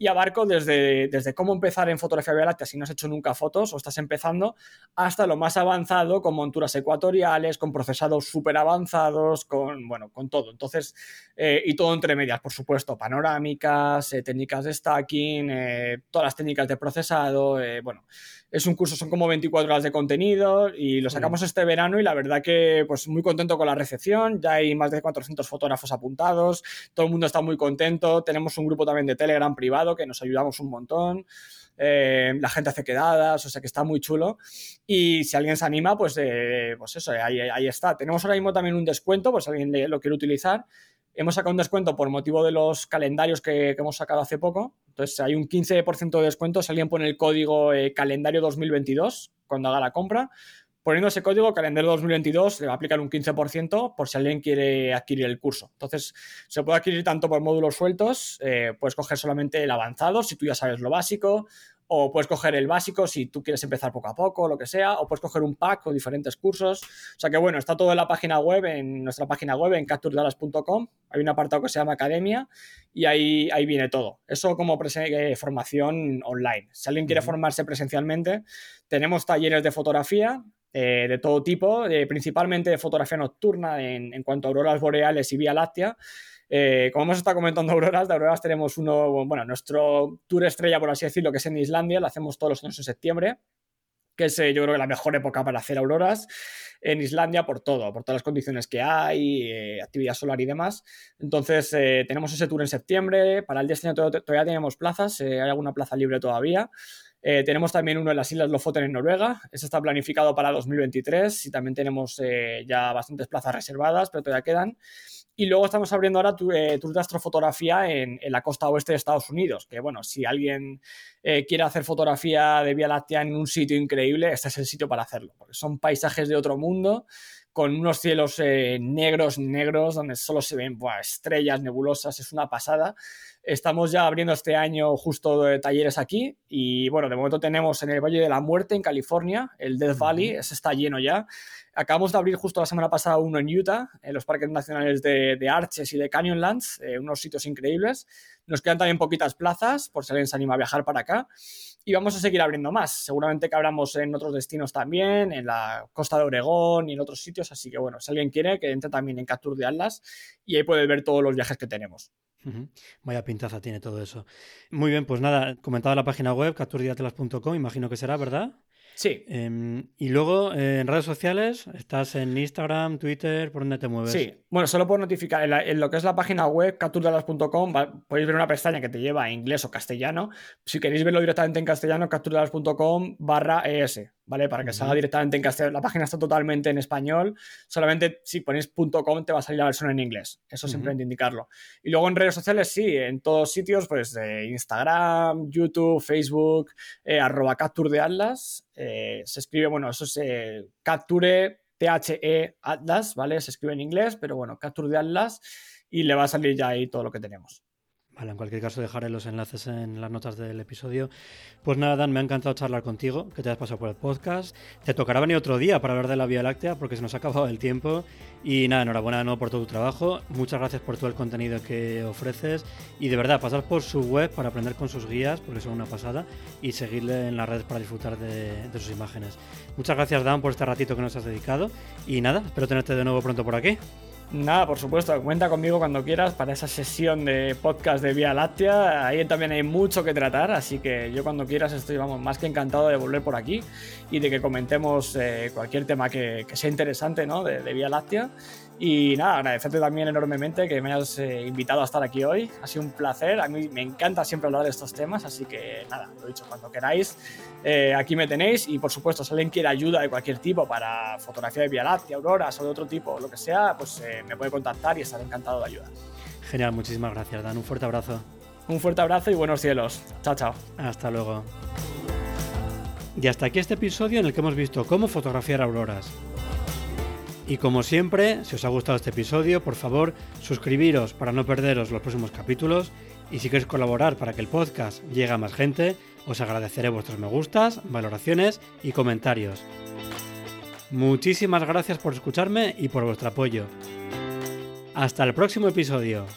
y abarco desde, desde cómo empezar en fotografía vía láctea si no has hecho nunca fotos o estás empezando, hasta lo más avanzado con monturas ecuatoriales, con procesados súper avanzados, con, bueno, con todo. Entonces, eh, y todo entre medias, por supuesto, panorámicas, eh, técnicas de stacking, eh, todas las técnicas de procesado, bueno, es un curso, son como 24 horas de contenido y lo sacamos este verano y la verdad que pues muy contento con la recepción, ya hay más de 400 fotógrafos apuntados, todo el mundo está muy contento, tenemos un grupo también de Telegram privado que nos ayudamos un montón. Eh, la gente hace quedadas, o sea que está muy chulo. Y si alguien se anima, pues, eh, pues eso, ahí, ahí, está. Tenemos ahora mismo también un descuento, pues si alguien lo quiere utilizar. Hemos sacado un descuento por motivo de los calendarios que, hemos sacado hace poco. Entonces hay un 15% de descuento si alguien pone el código eh, calendario 2022 cuando haga la compra. Poniendo ese código calendario 2022 le va a aplicar un 15% por si alguien quiere adquirir el curso. Entonces se puede adquirir tanto por módulos sueltos, eh, puedes coger solamente el avanzado si tú ya sabes lo básico, o puedes coger el básico si tú quieres empezar poco a poco, lo que sea, o puedes coger un pack con diferentes cursos. O sea que bueno, está todo en la página web, en nuestra página web, en capturedalas.com. Hay un apartado que se llama Academia y ahí, ahí viene todo. Eso como eh, formación online. Si alguien quiere formarse presencialmente, tenemos talleres de fotografía. Eh, de todo tipo, eh, principalmente de fotografía nocturna en, en cuanto a auroras boreales y vía láctea, eh, como hemos estado comentando Auroras, de Auroras tenemos uno, bueno, nuestro tour estrella, por así decirlo, que es en Islandia, lo hacemos todos los años en septiembre, que es eh, yo creo la mejor época para hacer auroras en Islandia por todo, por todas las condiciones que hay, eh, actividad solar y demás. Entonces tenemos ese tour en septiembre, para el este todavía tenemos plazas, hay alguna plaza libre todavía. Tenemos también uno en las Islas Lofoten en Noruega, ese está planificado para 2023 y también tenemos ya bastantes plazas reservadas, pero todavía quedan. Y luego estamos abriendo ahora tu, eh, tour de astrofotografía en, la costa oeste de Estados Unidos, que bueno, si alguien eh, quiere hacer fotografía de Vía Láctea en un sitio increíble, este es el sitio para hacerlo, porque son paisajes de otro mundo, con unos cielos eh, negros, negros, donde solo se ven estrellas nebulosas, es una pasada. Estamos ya abriendo este año justo de talleres aquí y bueno, de momento tenemos en el Valle de la Muerte, en California, el Death Valley, ese está lleno ya. Acabamos de abrir justo la semana pasada uno en Utah, en los parques nacionales de, Arches y de Canyonlands, eh, unos sitios increíbles. Nos quedan también poquitas plazas, por si alguien se anima a viajar para acá. Y vamos a seguir abriendo más. Seguramente que abramos en otros destinos también, en la costa de Oregón y en otros sitios. Así que bueno, si alguien quiere, que entre también en Capture de Atlas y ahí puede ver todos los viajes que tenemos. Vaya pintaza tiene todo eso. Muy bien, pues nada, comentado la página web, capturdiatlas.com, imagino que será, ¿verdad? Sí. Em, y luego en redes sociales, ¿estás en Instagram, Twitter? ¿Por dónde te mueves? Sí, bueno, solo por notificar. En, lo que es la página web, capturdalas.com, podéis ver una pestaña que te lleva a inglés o castellano. Si queréis verlo directamente en castellano, capturdalas.com barra ES. ¿Vale? Para que salga directamente en castellano. La página está totalmente en español, solamente si ponéis .com te va a salir la versión en inglés. Eso simplemente indicarlo. Y luego en redes sociales, sí, en todos sitios, pues de Instagram, YouTube, Facebook, eh, arroba capture de Atlas. Eh, se escribe, bueno, eso es eh, capture, T-H-E Atlas, ¿vale? Se escribe en inglés, pero bueno, capture de Atlas y le va a salir ya ahí todo lo que tenemos en cualquier caso dejaré los enlaces en las notas del episodio. Pues nada, Dan, me ha encantado charlar contigo, que te has pasado por el podcast. Te tocará venir otro día para hablar de la Vía Láctea, porque se nos ha acabado el tiempo. Y nada, enhorabuena nuevo por todo tu trabajo. Muchas gracias por todo el contenido que ofreces. Y de verdad, pasar por su web para aprender con sus guías, porque son una pasada. Y seguirle en las redes para disfrutar de, de sus imágenes. Muchas gracias, Dan, por este ratito que nos has dedicado. Y nada, espero tenerte de nuevo pronto por aquí. Nada, por supuesto, cuenta conmigo cuando quieras para esa sesión de podcast de Vía Láctea. Ahí también hay mucho que tratar, así que yo cuando quieras estoy vamos, más que encantado de volver por aquí y de que comentemos eh, cualquier tema que, sea interesante ¿no? de, de Vía Láctea. Y nada, agradecerte también enormemente que me hayas eh, invitado a estar aquí hoy. Ha sido un placer. A mí me encanta siempre hablar de estos temas, así que nada, lo dicho, cuando queráis, eh, aquí me tenéis. Y por supuesto, si alguien quiere ayuda de cualquier tipo para fotografía de Vía Láctea, auroras o de otro tipo, lo que sea, pues eh, me puede contactar y estaré encantado de ayudar. Genial, muchísimas gracias, Dan. Un fuerte abrazo. Un fuerte abrazo y buenos cielos. Chao, chao. Hasta luego. Y hasta aquí este episodio en el que hemos visto cómo fotografiar auroras. Y como siempre, si os ha gustado este episodio, por favor, suscribiros para no perderos los próximos capítulos. Y si queréis colaborar para que el podcast llegue a más gente, os agradeceré vuestros me gustas, valoraciones y comentarios. Muchísimas gracias por escucharme y por vuestro apoyo. Hasta el próximo episodio.